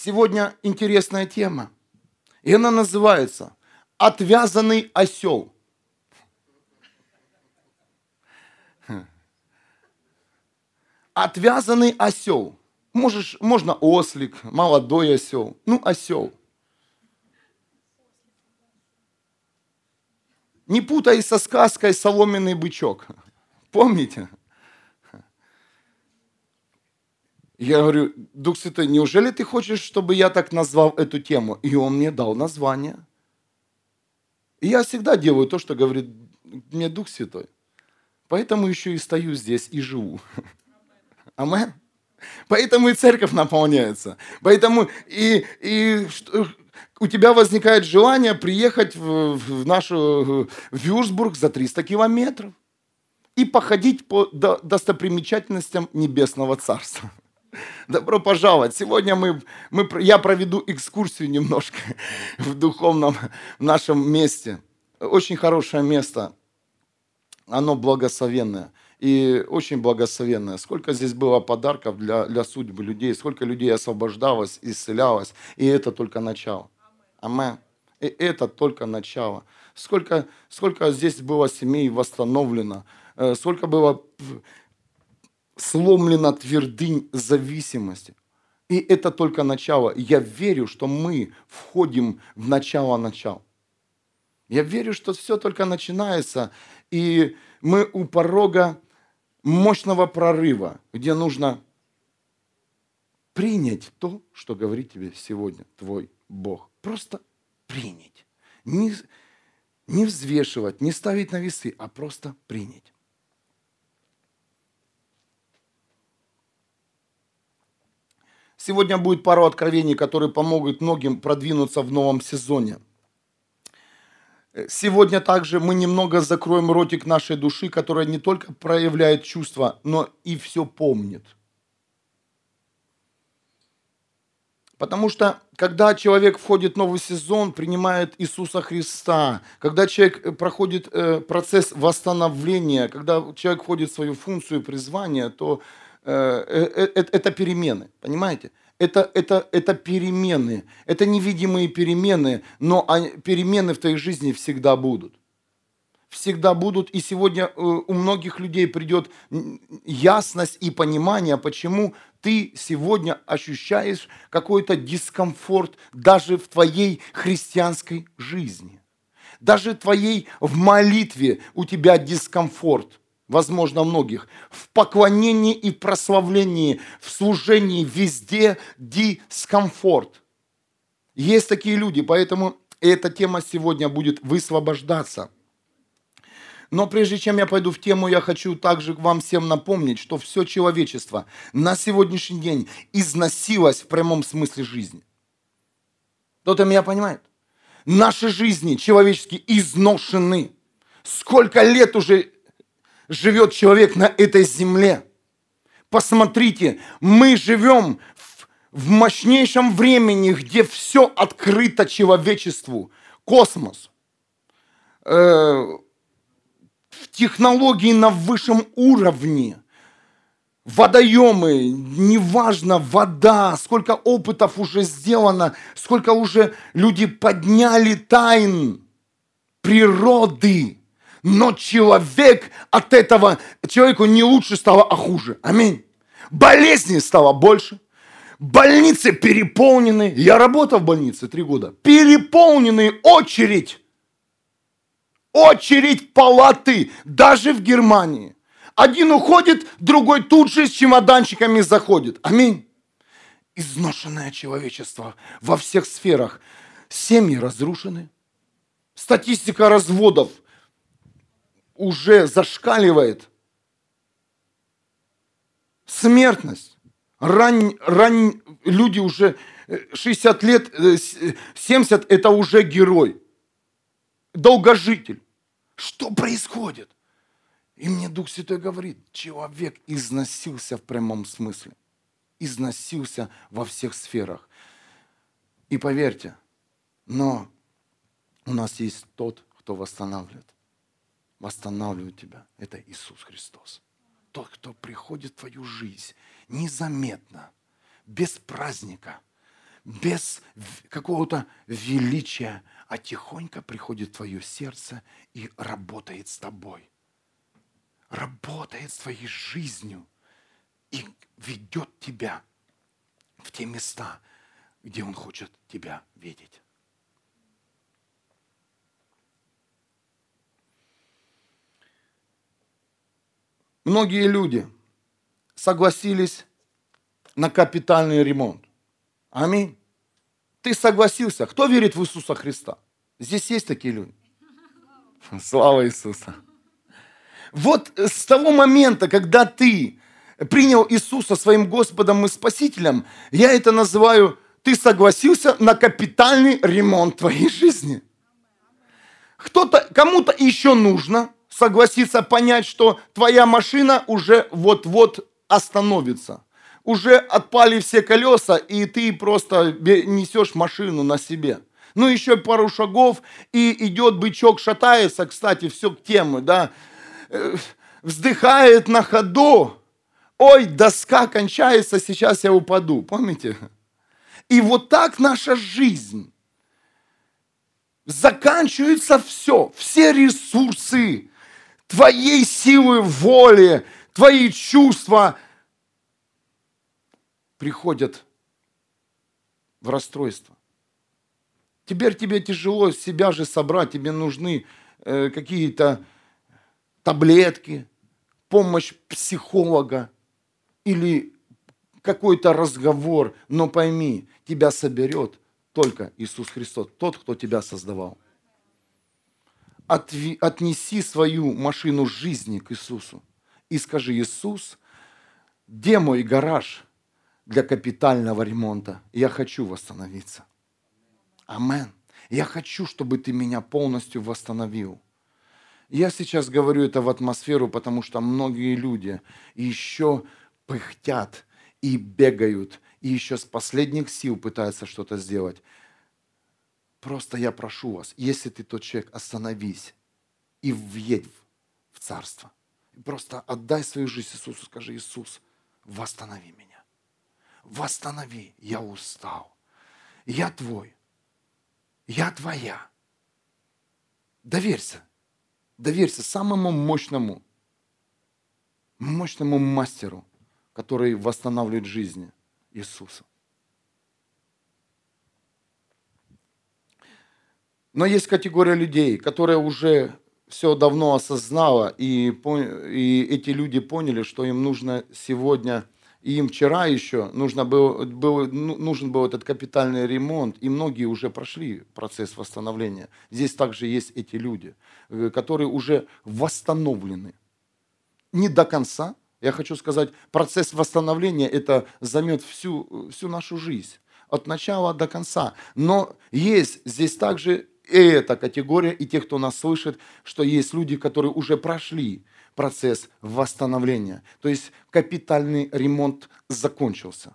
Сегодня интересная тема. И она называется «Отвязанный осел». Отвязанный осел. Можешь, можно ослик, молодой осел. Ну, осел. Не путай со сказкой «Соломенный бычок». Помните? Я говорю, Дух Святой, неужели ты хочешь, чтобы я так назвал эту тему? И он мне дал название. И я всегда делаю то, что говорит мне Дух Святой. Поэтому еще и стою здесь и живу. Амен. Поэтому и церковь наполняется. Поэтому и, и у тебя возникает желание приехать в, в нашу в Вюрсбург за 300 километров и походить по достопримечательностям Небесного Царства. Добро пожаловать. Сегодня мы, мы, я проведу экскурсию немножко в духовном в нашем месте. Очень хорошее место. Оно благословенное. И очень благословенное. Сколько здесь было подарков для, для судьбы людей, сколько людей освобождалось, исцелялось. И это только начало. Амен. И это только начало. Сколько, сколько здесь было семей восстановлено, э, сколько было сломлена твердынь зависимости. И это только начало. Я верю, что мы входим в начало начал. Я верю, что все только начинается, и мы у порога мощного прорыва, где нужно принять то, что говорит тебе сегодня твой Бог. Просто принять. Не, не взвешивать, не ставить на весы, а просто принять. Сегодня будет пару откровений, которые помогут многим продвинуться в новом сезоне. Сегодня также мы немного закроем ротик нашей души, которая не только проявляет чувства, но и все помнит. Потому что когда человек входит в новый сезон, принимает Иисуса Христа, когда человек проходит э, процесс восстановления, когда человек входит в свою функцию призвания, то Э, э, э, это перемены, понимаете? Это, это, это перемены, это невидимые перемены, но перемены в твоей жизни всегда будут. Всегда будут, и сегодня у многих людей придет ясность и понимание, почему ты сегодня ощущаешь какой-то дискомфорт даже в твоей христианской жизни. Даже твоей в молитве у тебя дискомфорт – возможно, многих, в поклонении и прославлении, в служении везде дискомфорт. Есть такие люди, поэтому эта тема сегодня будет высвобождаться. Но прежде чем я пойду в тему, я хочу также вам всем напомнить, что все человечество на сегодняшний день износилось в прямом смысле жизни. Кто-то меня понимает? Наши жизни человеческие изношены. Сколько лет уже живет человек на этой земле. Посмотрите, мы живем в, в мощнейшем времени, где все открыто человечеству. Космос. Э, технологии на высшем уровне. Водоемы, неважно, вода, сколько опытов уже сделано, сколько уже люди подняли тайн природы но человек от этого, человеку не лучше стало, а хуже. Аминь. Болезней стало больше. Больницы переполнены. Я работал в больнице три года. Переполненный очередь. Очередь палаты. Даже в Германии. Один уходит, другой тут же с чемоданчиками заходит. Аминь. Изношенное человечество во всех сферах. Семьи разрушены. Статистика разводов – уже зашкаливает. Смертность. Рань, рань, люди уже 60 э, лет, 70 – это уже герой. Долгожитель. Что происходит? И мне Дух Святой говорит, человек износился в прямом смысле. Износился во всех сферах. И поверьте, но у нас есть тот, кто восстанавливает восстанавливает тебя, это Иисус Христос. Тот, кто приходит в твою жизнь незаметно, без праздника, без какого-то величия, а тихонько приходит в твое сердце и работает с тобой. Работает с твоей жизнью и ведет тебя в те места, где Он хочет тебя видеть. Многие люди согласились на капитальный ремонт. Аминь. Ты согласился. Кто верит в Иисуса Христа? Здесь есть такие люди. Слава Иисуса. Вот с того момента, когда ты принял Иисуса своим Господом и Спасителем, я это называю, ты согласился на капитальный ремонт твоей жизни. Кто-то, кому-то еще нужно согласиться понять, что твоя машина уже вот-вот остановится. Уже отпали все колеса, и ты просто несешь машину на себе. Ну, еще пару шагов, и идет бычок, шатается, кстати, все к теме, да, э, вздыхает на ходу, ой, доска кончается, сейчас я упаду, помните? И вот так наша жизнь. Заканчивается все, все ресурсы твоей силы воли, твои чувства приходят в расстройство. Теперь тебе тяжело себя же собрать, тебе нужны э, какие-то таблетки, помощь психолога или какой-то разговор, но пойми, тебя соберет только Иисус Христос, тот, кто тебя создавал. Отнеси свою машину жизни к Иисусу и скажи, Иисус, где мой гараж для капитального ремонта? Я хочу восстановиться. Амен. Я хочу, чтобы ты меня полностью восстановил. Я сейчас говорю это в атмосферу, потому что многие люди еще пыхтят и бегают, и еще с последних сил пытаются что-то сделать. Просто я прошу вас, если ты тот человек, остановись и въедь в царство. Просто отдай свою жизнь Иисусу, скажи, Иисус, восстанови меня. Восстанови, я устал. Я твой. Я твоя. Доверься. Доверься самому мощному, мощному мастеру, который восстанавливает жизни Иисуса. Но есть категория людей, которая уже все давно осознала, и, и эти люди поняли, что им нужно сегодня, и им вчера еще нужно было, было, ну, нужен был этот капитальный ремонт, и многие уже прошли процесс восстановления. Здесь также есть эти люди, э, которые уже восстановлены. Не до конца, я хочу сказать, процесс восстановления это займет всю, всю нашу жизнь, от начала до конца. Но есть здесь также и эта категория, и те, кто нас слышит, что есть люди, которые уже прошли процесс восстановления. То есть капитальный ремонт закончился.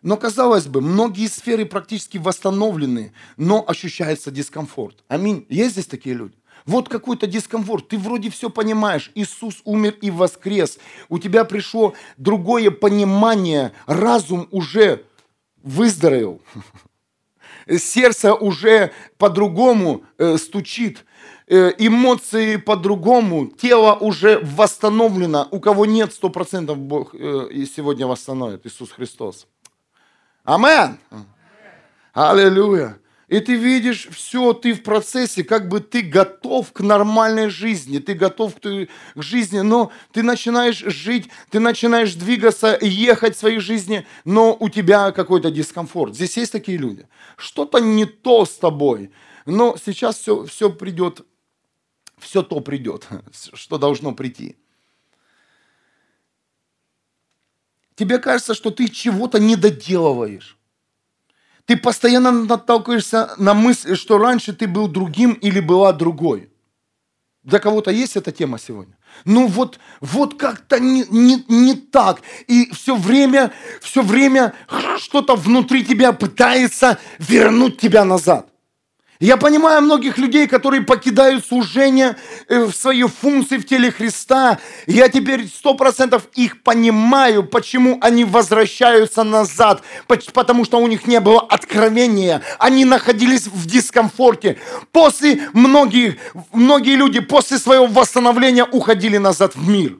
Но, казалось бы, многие сферы практически восстановлены, но ощущается дискомфорт. Аминь. Есть здесь такие люди? Вот какой-то дискомфорт. Ты вроде все понимаешь. Иисус умер и воскрес. У тебя пришло другое понимание. Разум уже выздоровел. Сердце уже по-другому э, стучит. Э, эмоции по-другому. Тело уже восстановлено. У кого нет, сто процентов Бог э, сегодня восстановит. Иисус Христос. Амен. Аллилуйя. И ты видишь все, ты в процессе, как бы ты готов к нормальной жизни, ты готов к, к жизни, но ты начинаешь жить, ты начинаешь двигаться, ехать в своей жизни, но у тебя какой-то дискомфорт. Здесь есть такие люди. Что-то не то с тобой, но сейчас все, все придет, все то придет, что должно прийти. Тебе кажется, что ты чего-то не доделываешь. Ты постоянно наталкиваешься на мысль, что раньше ты был другим или была другой. Для кого-то есть эта тема сегодня? Ну вот, вот как-то не, не, не так. И все время, все время что-то внутри тебя пытается вернуть тебя назад. Я понимаю многих людей, которые покидают служение э, в свои функции в теле Христа. Я теперь сто процентов их понимаю, почему они возвращаются назад. Потому что у них не было откровения. Они находились в дискомфорте. После многих, многие люди после своего восстановления уходили назад в мир.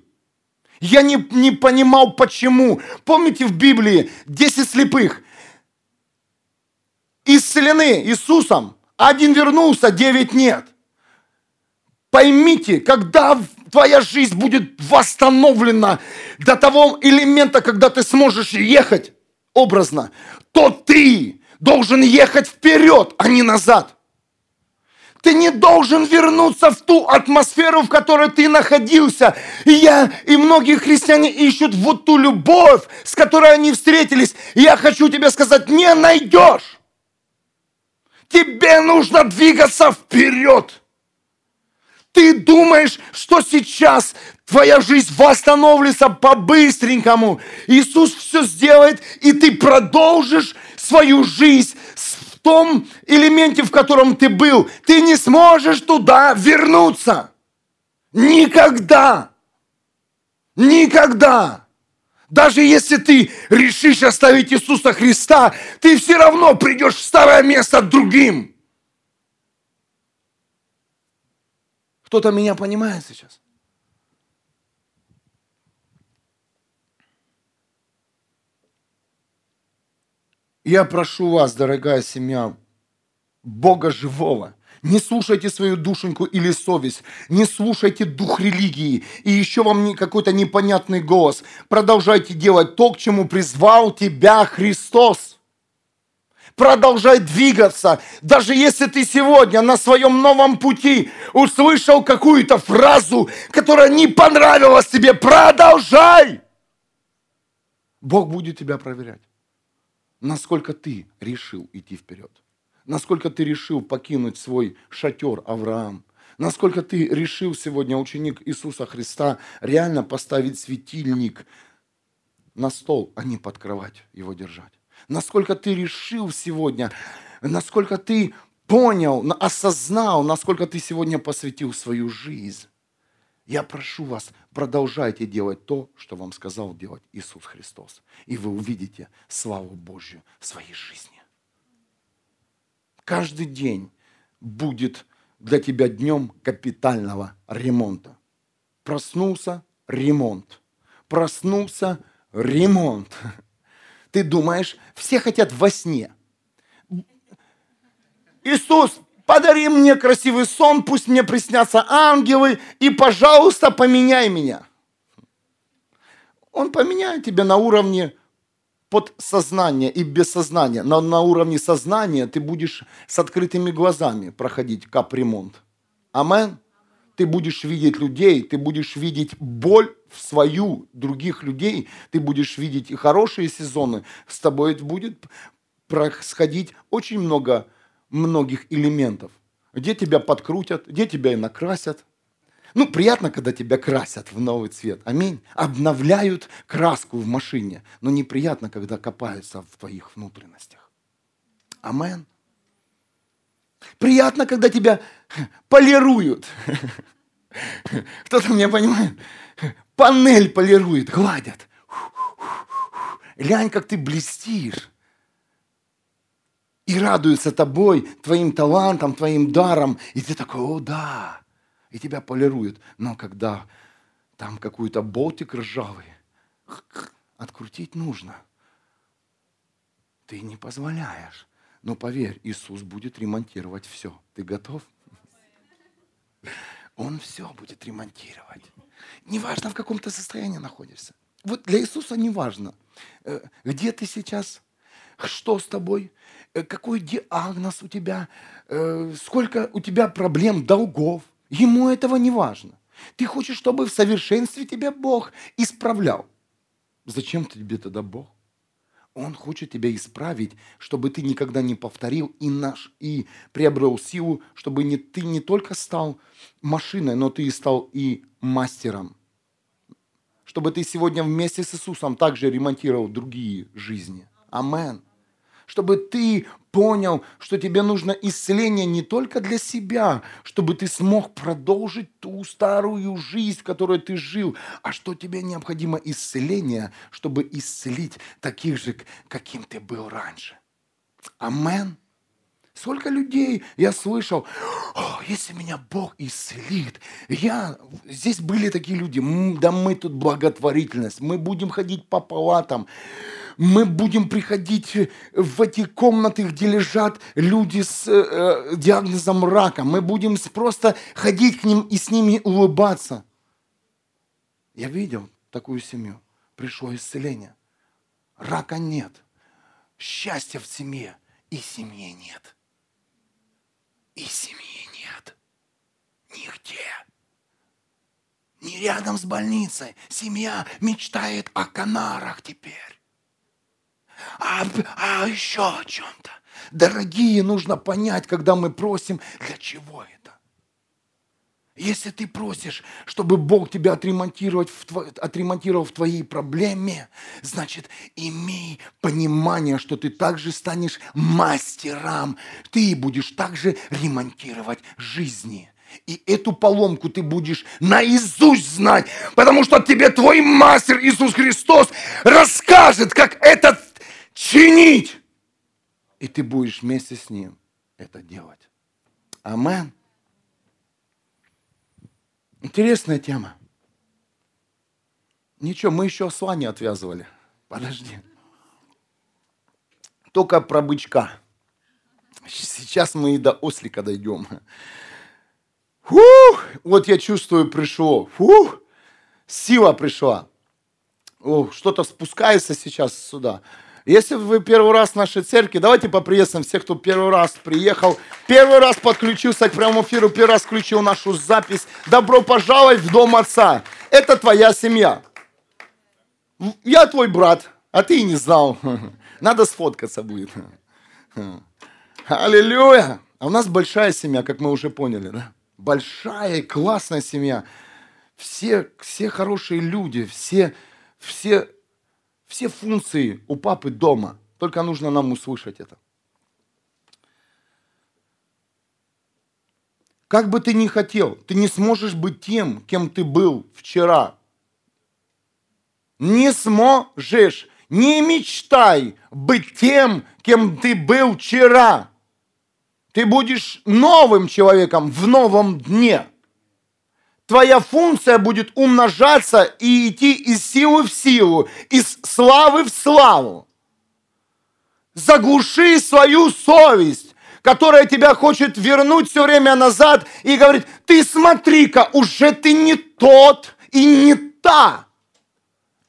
Я не, не понимал, почему. Помните в Библии 10 слепых исцелены Иисусом – один вернулся, девять нет. Поймите, когда твоя жизнь будет восстановлена до того элемента, когда ты сможешь ехать образно, то ты должен ехать вперед, а не назад. Ты не должен вернуться в ту атмосферу, в которой ты находился. И я, и многие христиане ищут вот ту любовь, с которой они встретились. И я хочу тебе сказать, не найдешь. Тебе нужно двигаться вперед. Ты думаешь, что сейчас твоя жизнь восстановится по-быстренькому. Иисус все сделает, и ты продолжишь свою жизнь в том элементе, в котором ты был. Ты не сможешь туда вернуться. Никогда. Никогда. Даже если ты решишь оставить Иисуса Христа, ты все равно придешь в старое место другим. Кто-то меня понимает сейчас? Я прошу вас, дорогая семья, Бога живого, не слушайте свою душеньку или совесть. Не слушайте дух религии. И еще вам не какой-то непонятный голос. Продолжайте делать то, к чему призвал тебя Христос. Продолжай двигаться. Даже если ты сегодня на своем новом пути услышал какую-то фразу, которая не понравилась тебе, продолжай. Бог будет тебя проверять. Насколько ты решил идти вперед насколько ты решил покинуть свой шатер, Авраам, насколько ты решил сегодня, ученик Иисуса Христа, реально поставить светильник на стол, а не под кровать его держать. Насколько ты решил сегодня, насколько ты понял, осознал, насколько ты сегодня посвятил свою жизнь. Я прошу вас, продолжайте делать то, что вам сказал делать Иисус Христос. И вы увидите славу Божью в своей жизни. Каждый день будет для тебя днем капитального ремонта. Проснулся – ремонт. Проснулся – ремонт. Ты думаешь, все хотят во сне. Иисус, подари мне красивый сон, пусть мне приснятся ангелы, и, пожалуйста, поменяй меня. Он поменяет тебя на уровне подсознание и бессознание, но на уровне сознания ты будешь с открытыми глазами проходить капремонт. Амен. Ты будешь видеть людей, ты будешь видеть боль в свою других людей, ты будешь видеть и хорошие сезоны. С тобой будет происходить очень много многих элементов. Где тебя подкрутят, где тебя и накрасят, ну, приятно, когда тебя красят в новый цвет. Аминь. Обновляют краску в машине. Но неприятно, когда копаются в твоих внутренностях. Амен. Приятно, когда тебя полируют. Кто-то меня понимает? Панель полирует, гладят. Глянь, как ты блестишь. И радуются тобой, твоим талантом, твоим даром. И ты такой, о да, и тебя полируют. Но когда там какой-то болтик ржавый, открутить нужно. Ты не позволяешь. Но поверь, Иисус будет ремонтировать все. Ты готов? Он все будет ремонтировать. Неважно, в каком то состоянии находишься. Вот для Иисуса не важно, э, где ты сейчас, что с тобой, э, какой диагноз у тебя, э, сколько у тебя проблем, долгов – Ему этого не важно. Ты хочешь, чтобы в совершенстве тебя Бог исправлял. Зачем тебе тогда Бог? Он хочет тебя исправить, чтобы ты никогда не повторил и, наш, и приобрел силу, чтобы не, ты не только стал машиной, но ты и стал и мастером. Чтобы ты сегодня вместе с Иисусом также ремонтировал другие жизни. Амен. Чтобы ты понял, что тебе нужно исцеление не только для себя, чтобы ты смог продолжить ту старую жизнь, в которой ты жил, а что тебе необходимо исцеление, чтобы исцелить таких же, каким ты был раньше. Амен. Сколько людей я слышал, О, если меня Бог исцелит, я... Здесь были такие люди, да мы тут благотворительность, мы будем ходить по палатам, мы будем приходить в эти комнаты, где лежат люди с э, диагнозом рака, мы будем просто ходить к ним и с ними улыбаться. Я видел такую семью, пришло исцеление. Рака нет, счастья в семье и семьи нет – и семьи нет. Нигде. Не рядом с больницей. Семья мечтает о Канарах теперь. А, а еще о чем-то. Дорогие, нужно понять, когда мы просим, для чего это. Если ты просишь, чтобы Бог тебя отремонтировать в тво... отремонтировал в твоей проблеме, значит, имей понимание, что ты также станешь мастером. Ты будешь также ремонтировать жизни. И эту поломку ты будешь наизусть знать, потому что тебе твой мастер Иисус Христос расскажет, как это чинить. И ты будешь вместе с ним это делать. Аминь. Интересная тема. Ничего, мы еще осла не отвязывали. Подожди. Только про бычка. Сейчас мы и до ослика дойдем. Фух, вот я чувствую, пришло. Фух, сила пришла. О, что-то спускается сейчас сюда. Если вы первый раз в нашей церкви, давайте поприветствуем всех, кто первый раз приехал, первый раз подключился к прямому эфиру, первый раз включил нашу запись. Добро пожаловать в Дом Отца. Это твоя семья. Я твой брат, а ты и не знал. Надо сфоткаться будет. Аллилуйя. А у нас большая семья, как мы уже поняли, да? Большая, классная семья. Все, все хорошие люди, все, все все функции у папы дома. Только нужно нам услышать это. Как бы ты ни хотел, ты не сможешь быть тем, кем ты был вчера. Не сможешь. Не мечтай быть тем, кем ты был вчера. Ты будешь новым человеком в новом дне твоя функция будет умножаться и идти из силы в силу, из славы в славу. Заглуши свою совесть, которая тебя хочет вернуть все время назад и говорит, ты смотри-ка, уже ты не тот и не та.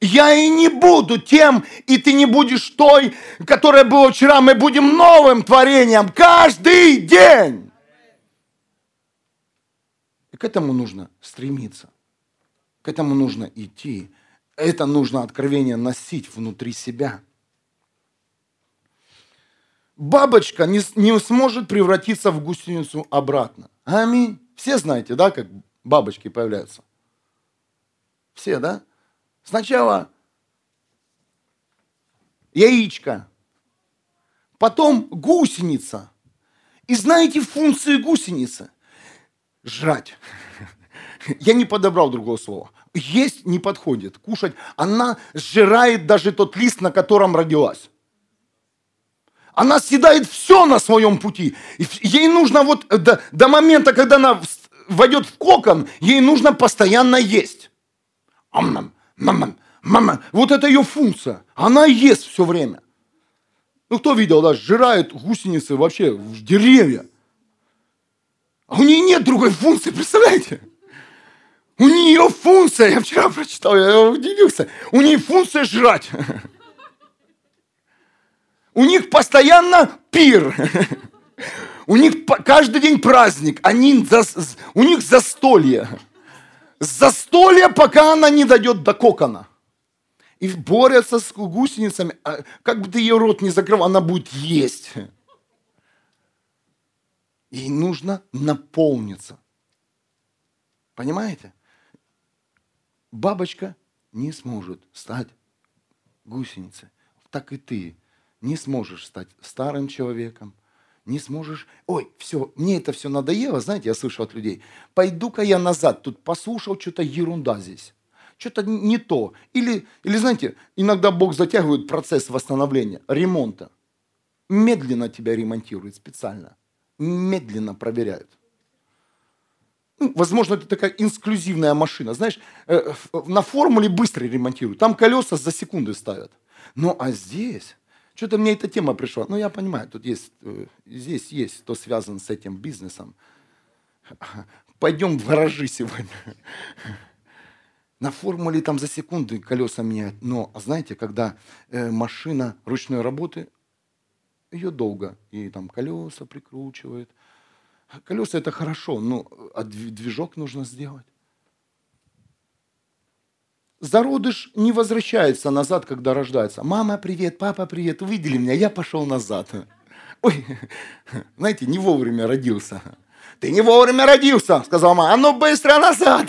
Я и не буду тем, и ты не будешь той, которая была вчера. Мы будем новым творением каждый день к этому нужно стремиться. К этому нужно идти. Это нужно откровение носить внутри себя. Бабочка не, не сможет превратиться в гусеницу обратно. Аминь. Все знаете, да, как бабочки появляются? Все, да? Сначала яичко, потом гусеница. И знаете функции гусеницы? Жрать. Я не подобрал другого слова. Есть не подходит, кушать. Она сжирает даже тот лист, на котором родилась. Она съедает все на своем пути. Ей нужно вот до, до момента, когда она войдет в кокон, ей нужно постоянно есть. Мама, мама, мама. Вот это ее функция. Она ест все время. Ну, кто видел, да, сжирает гусеницы вообще в деревья. А у нее нет другой функции, представляете? У нее функция, я вчера прочитал, я удивился, у нее функция жрать. У них постоянно пир. У них каждый день праздник, они, у них застолье. Застолье, пока она не дойдет до кокона. И борются с гусеницами. А как бы ты ее рот не закрыл, она будет есть. Ей нужно наполниться. Понимаете? Бабочка не сможет стать гусеницей. Так и ты не сможешь стать старым человеком, не сможешь... Ой, все, мне это все надоело, знаете, я слышу от людей. Пойду-ка я назад, тут послушал, что-то ерунда здесь. Что-то не то. Или, или, знаете, иногда Бог затягивает процесс восстановления, ремонта. Медленно тебя ремонтирует специально. Медленно проверяют. Ну, возможно, это такая инклюзивная машина. Знаешь, э, на формуле быстро ремонтируют. Там колеса за секунды ставят. Ну, а здесь что-то мне эта тема пришла. Ну, я понимаю, тут есть, э, здесь есть, кто связан с этим бизнесом. Пойдем в гаражи сегодня. На формуле там за секунды колеса меняют. Но, а знаете, когда э, машина ручной работы, ее долго. И там колеса прикручивают. Колеса это хорошо, но а движок нужно сделать. Зародыш не возвращается назад, когда рождается. Мама, привет, папа, привет, увидели меня, я пошел назад. Ой, знаете, не вовремя родился. Ты не вовремя родился, сказал мама, а ну быстро назад.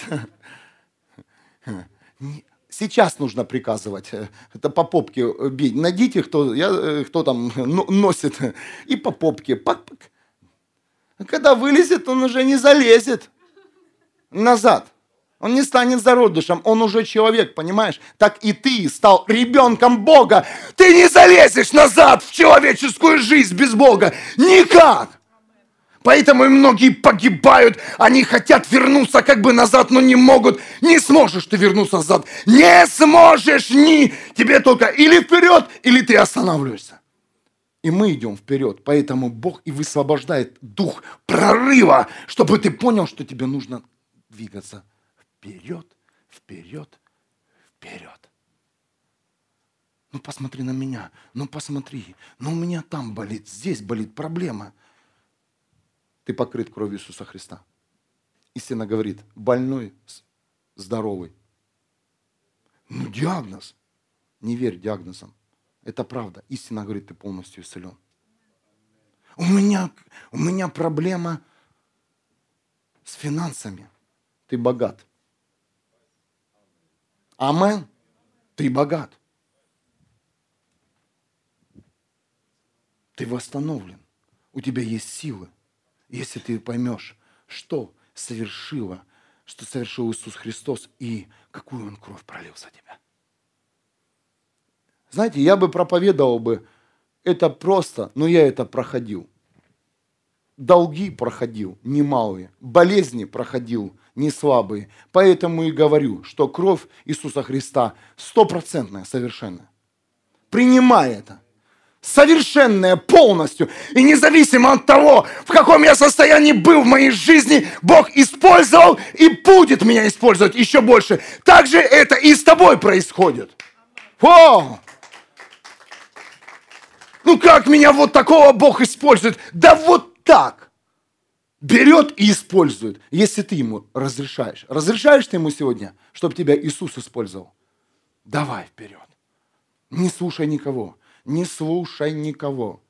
Сейчас нужно приказывать. Это по попке бить. Найдите, кто, я, кто там носит, и по попке. Когда вылезет, он уже не залезет назад. Он не станет зародышем, он уже человек, понимаешь? Так и ты стал ребенком Бога. Ты не залезешь назад в человеческую жизнь без Бога. Никак. Поэтому и многие погибают, они хотят вернуться как бы назад, но не могут. Не сможешь ты вернуться назад. Не сможешь ни. Тебе только или вперед, или ты останавливаешься. И мы идем вперед. Поэтому Бог и высвобождает дух прорыва, чтобы ты понял, что тебе нужно двигаться вперед, вперед, вперед. Ну посмотри на меня, ну посмотри, ну у меня там болит, здесь болит проблема. Ты покрыт кровью Иисуса Христа. Истина говорит, больной, здоровый. Ну диагноз. Не верь диагнозам. Это правда. Истина говорит, ты полностью исцелен. У меня, у меня проблема с финансами. Ты богат. Амен. Ты богат. Ты восстановлен. У тебя есть силы. Если ты поймешь, что совершила, что совершил Иисус Христос и какую Он кровь пролил за тебя. Знаете, я бы проповедовал бы, это просто, но я это проходил. Долги проходил немалые, болезни проходил не слабые. Поэтому и говорю, что кровь Иисуса Христа стопроцентная, совершенная. Принимай это. Совершенная полностью. И независимо от того, в каком я состоянии был в моей жизни, Бог использовал и будет меня использовать еще больше. Также это и с тобой происходит. О! Ну как меня вот такого Бог использует? Да вот так берет и использует, если ты ему разрешаешь. Разрешаешь ты ему сегодня, чтобы тебя Иисус использовал? Давай вперед. Не слушай никого. Не слушай никого.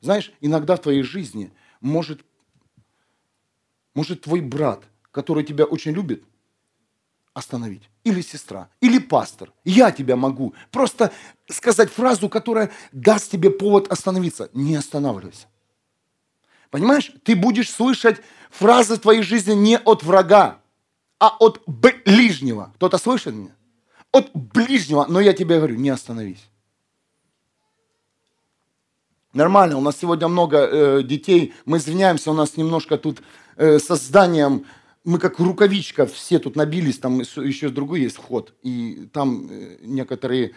Знаешь, иногда в твоей жизни может, может твой брат, который тебя очень любит, остановить. Или сестра, или пастор. Я тебя могу. Просто сказать фразу, которая даст тебе повод остановиться. Не останавливайся. Понимаешь, ты будешь слышать фразы твоей жизни не от врага, а от ближнего. Кто-то слышит меня? От ближнего, но я тебе говорю, не остановись. Нормально, у нас сегодня много э, детей, мы извиняемся, у нас немножко тут э, со зданием, мы как рукавичка все тут набились, там еще другой есть вход, и там э, некоторые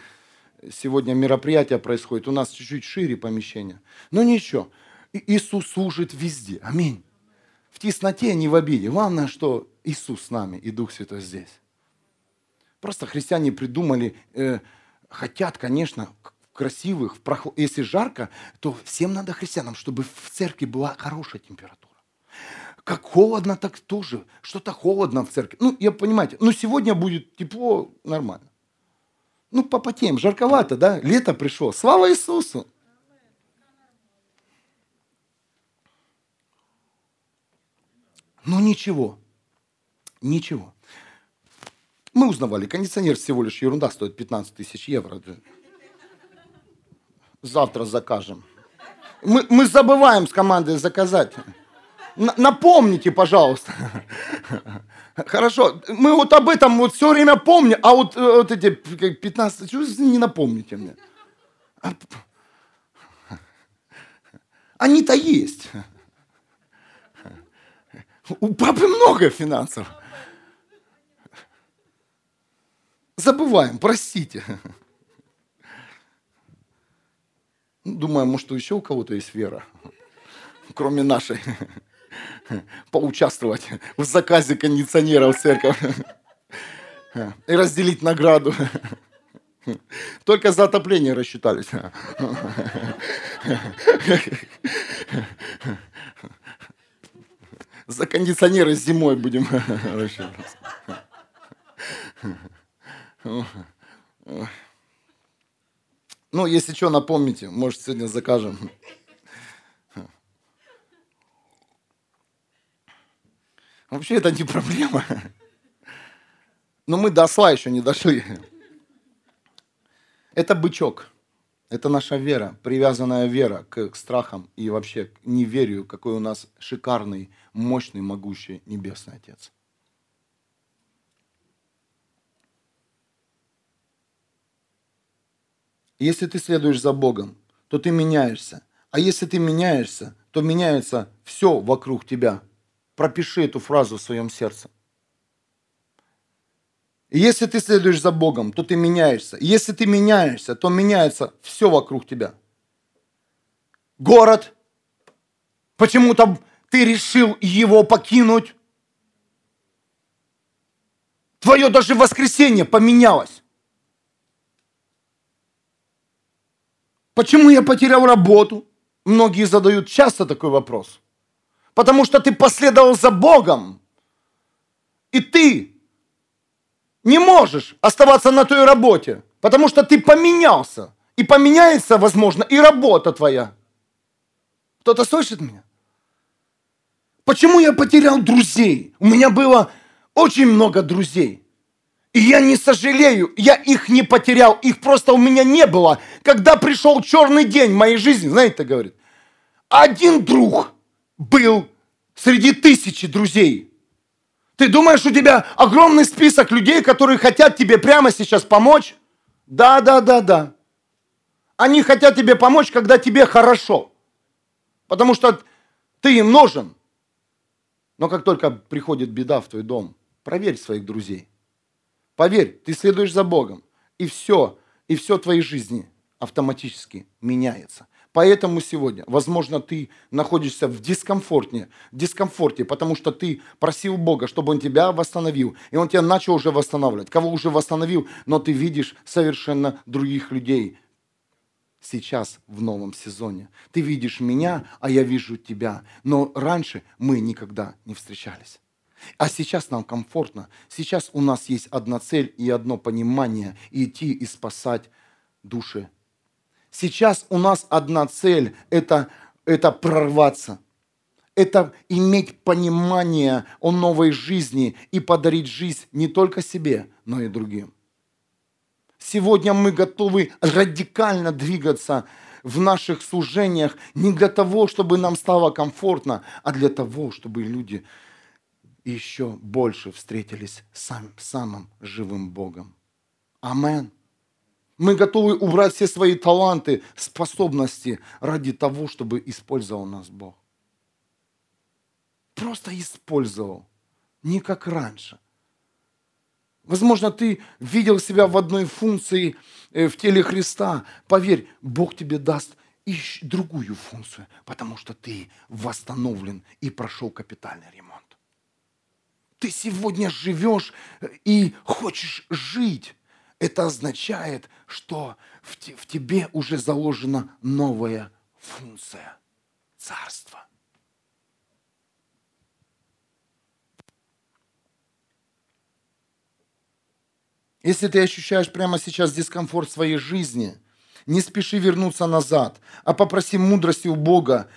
сегодня мероприятия происходят, у нас чуть-чуть шире помещение. Но ничего, Иисус служит везде. Аминь. В тесноте, не в обиде. Главное, что Иисус с нами и Дух Святой здесь. Просто христиане придумали, э, хотят, конечно, красивых, прохл... если жарко, то всем надо христианам, чтобы в церкви была хорошая температура. Как холодно, так тоже. Что-то холодно в церкви. Ну, я понимаете, ну сегодня будет тепло, нормально. Ну, попотеем, жарковато, да? Лето пришло. Слава Иисусу! Но ничего, ничего. Мы узнавали, кондиционер всего лишь ерунда, стоит 15 тысяч евро. Завтра закажем. Мы, мы забываем с командой заказать. Напомните, пожалуйста. Хорошо, мы вот об этом вот все время помним, а вот, э, вот эти 15, что не напомните мне? А они-то есть. У папы много финансов. Забываем, простите. Думаю, может, еще у кого-то есть вера, кроме нашей. Поучаствовать в заказе кондиционера в церковь и разделить награду. Только за отопление рассчитались. За кондиционеры зимой будем рассчитываться. Ну, если что, напомните, может, сегодня закажем. Вообще это не проблема. Но мы до осла еще не дошли. Это бычок. Это наша вера, привязанная вера к страхам и вообще к неверию, какой у нас шикарный, мощный, могущий Небесный Отец. Если ты следуешь за Богом, то ты меняешься. А если ты меняешься, то меняется все вокруг тебя. Пропиши эту фразу в своем сердце. Если ты следуешь за Богом, то ты меняешься. Если ты меняешься, то меняется все вокруг тебя. Город. Почему-то ты решил его покинуть. Твое даже воскресенье поменялось. Почему я потерял работу? Многие задают часто такой вопрос. Потому что ты последовал за Богом. И ты не можешь оставаться на той работе, потому что ты поменялся. И поменяется, возможно, и работа твоя. Кто-то слышит меня? Почему я потерял друзей? У меня было очень много друзей. И я не сожалею, я их не потерял, их просто у меня не было. Когда пришел черный день моей жизни, знаете, говорит, один друг был среди тысячи друзей. Ты думаешь, у тебя огромный список людей, которые хотят тебе прямо сейчас помочь? Да, да, да, да. Они хотят тебе помочь, когда тебе хорошо. Потому что ты им нужен. Но как только приходит беда в твой дом, проверь своих друзей. Поверь, ты следуешь за Богом, и все, и все твоей жизни автоматически меняется. Поэтому сегодня, возможно, ты находишься в дискомфорте, дискомфорте, потому что ты просил Бога, чтобы Он тебя восстановил, и Он тебя начал уже восстанавливать. Кого уже восстановил, но ты видишь совершенно других людей сейчас в новом сезоне. Ты видишь меня, а я вижу тебя. Но раньше мы никогда не встречались. А сейчас нам комфортно. Сейчас у нас есть одна цель и одно понимание – идти и спасать души. Сейчас у нас одна цель – это, это прорваться. Это иметь понимание о новой жизни и подарить жизнь не только себе, но и другим. Сегодня мы готовы радикально двигаться в наших служениях не для того, чтобы нам стало комфортно, а для того, чтобы люди еще больше встретились с самым, живым Богом. Амен. Мы готовы убрать все свои таланты, способности ради того, чтобы использовал нас Бог. Просто использовал, не как раньше. Возможно, ты видел себя в одной функции э, в теле Христа. Поверь, Бог тебе даст другую функцию, потому что ты восстановлен и прошел капитальный ремонт ты сегодня живешь э, и хочешь жить, это означает, что в, те, в тебе уже заложена новая функция царства. Если ты ощущаешь прямо сейчас дискомфорт в своей жизни, не спеши вернуться назад, а попроси мудрости у Бога,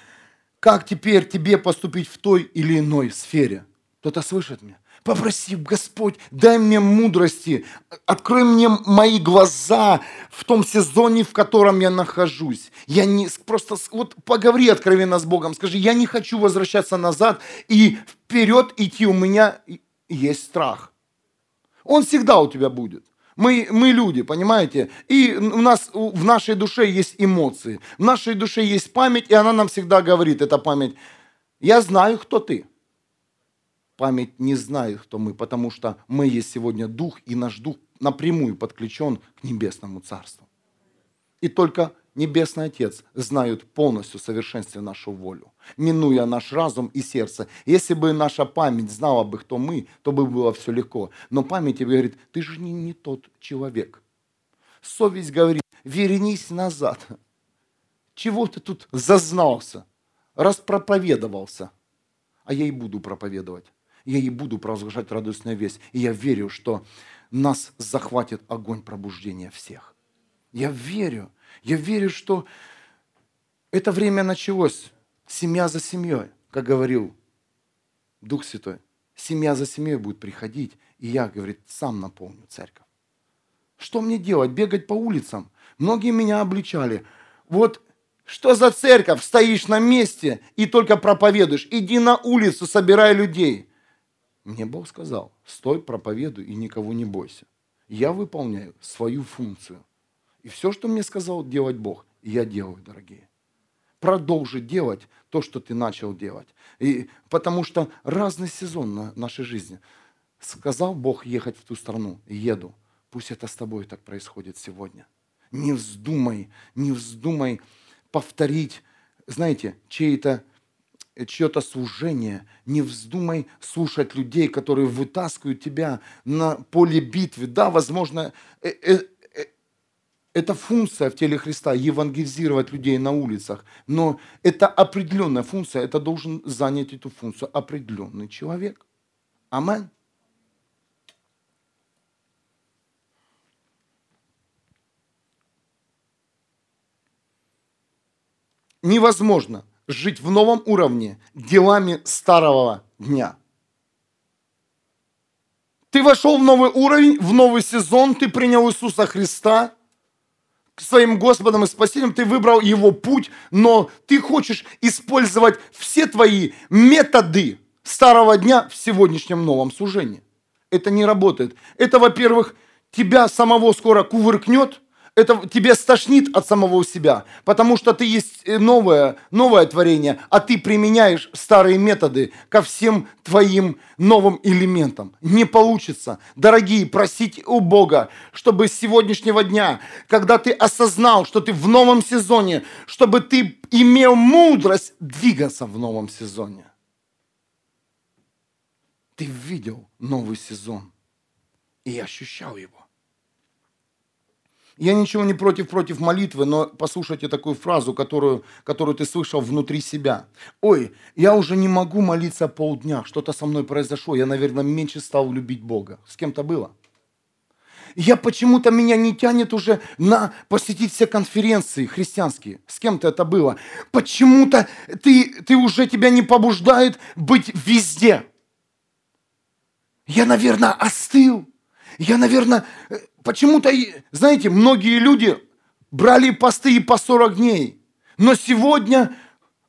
как теперь тебе поступить в той или иной сфере. Кто-то слышит меня? Попроси, Господь, дай мне мудрости, открой мне мои глаза в том сезоне, в котором я нахожусь. Я не просто вот поговори откровенно с Богом, скажи, я не хочу возвращаться назад и вперед идти, у меня есть страх. Он всегда у тебя будет. Мы, мы люди, понимаете? И у нас в нашей душе есть эмоции, в нашей душе есть память, и она нам всегда говорит, эта память, я знаю, кто ты. Память не знает, кто мы, потому что мы есть сегодня дух, и наш дух напрямую подключен к небесному царству. И только Небесный Отец знает полностью совершенстве нашу волю, минуя наш разум и сердце. Если бы наша память знала бы, кто мы, то бы было все легко. Но память тебе говорит, ты же не, не тот человек. Совесть говорит, вернись назад. Чего ты тут зазнался, распроповедовался? А я и буду проповедовать. Я и буду провозглашать радостную весть. И я верю, что нас захватит огонь пробуждения всех. Я верю, я верю, что это время началось. Семья за семьей, как говорил Дух Святой. Семья за семьей будет приходить, и я, говорит, сам наполню церковь. Что мне делать? Бегать по улицам? Многие меня обличали. Вот что за церковь? Стоишь на месте и только проповедуешь. Иди на улицу, собирай людей. Мне Бог сказал, стой, проповедуй и никого не бойся. Я выполняю свою функцию. И все, что мне сказал делать Бог, я делаю, дорогие. Продолжи делать то, что ты начал делать. И, потому что разный сезон на нашей жизни. Сказал Бог ехать в ту страну, еду. Пусть это с тобой так происходит сегодня. Не вздумай, не вздумай повторить, знаете, чей-то чье-то служение. Не вздумай слушать людей, которые вытаскивают тебя на поле битвы. Да, возможно, э, э, это функция в теле Христа, евангелизировать людей на улицах. Но это определенная функция, это должен занять эту функцию определенный человек. Амен. Невозможно жить в новом уровне делами старого дня. Ты вошел в новый уровень, в новый сезон, ты принял Иисуса Христа – своим Господом и Спасителем, ты выбрал его путь, но ты хочешь использовать все твои методы старого дня в сегодняшнем новом служении. Это не работает. Это, во-первых, тебя самого скоро кувыркнет – это тебе стошнит от самого себя, потому что ты есть э, новое, новое творение, а ты применяешь старые методы ко всем твоим новым элементам. Не получится. Дорогие, просите у Бога, чтобы с сегодняшнего дня, когда ты осознал, что ты в новом сезоне, чтобы ты имел мудрость двигаться в новом сезоне. Ты видел новый сезон и ощущал его. Я ничего не против против молитвы, но послушайте такую фразу, которую, которую ты слышал внутри себя. Ой, я уже не могу молиться полдня, что-то со мной произошло, я, наверное, меньше стал любить Бога. С кем-то было? Я почему-то меня не тянет уже на посетить все конференции христианские. С кем-то это было. Почему-то ты, ты уже тебя не побуждает быть везде. Я, наверное, остыл. Я, наверное, э, почему-то, знаете, многие люди брали посты и по 40 дней. Но сегодня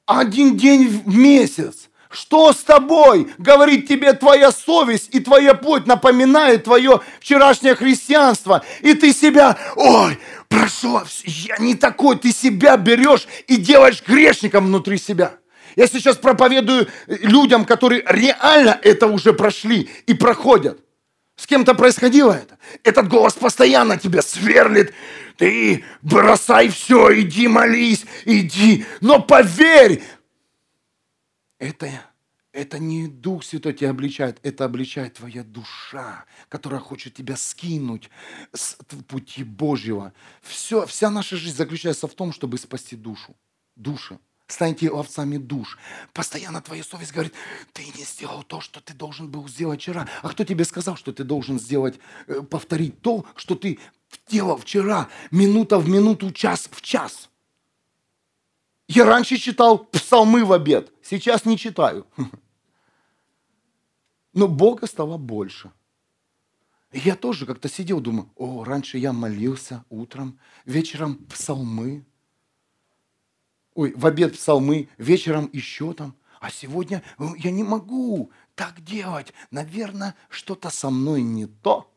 один день в месяц. Что с тобой? Говорит тебе твоя совесть и твоя плоть напоминает твое вчерашнее христианство. И ты себя, ой, прошу, я не такой. Ты себя берешь и делаешь грешником внутри себя. Я сейчас проповедую людям, которые реально это уже прошли и проходят. С кем-то происходило это. Этот голос постоянно тебя сверлит. Ты бросай все, иди молись, иди. Но поверь, это, это не Дух Святой тебя обличает, это обличает твоя душа, которая хочет тебя скинуть с пути Божьего. Все, вся наша жизнь заключается в том, чтобы спасти душу. Души станете овцами душ. Постоянно твоя совесть говорит, ты не сделал то, что ты должен был сделать вчера. А кто тебе сказал, что ты должен сделать, э, повторить то, что ты делал вчера, минута в минуту, час в час? Я раньше читал псалмы в обед, сейчас не читаю. Но Бога стало больше. Я тоже как-то сидел, думаю, о, раньше я молился утром, вечером псалмы. Ой, в обед псалмы, вечером еще там. А сегодня ну, я не могу так делать. Наверное, что-то со мной не то.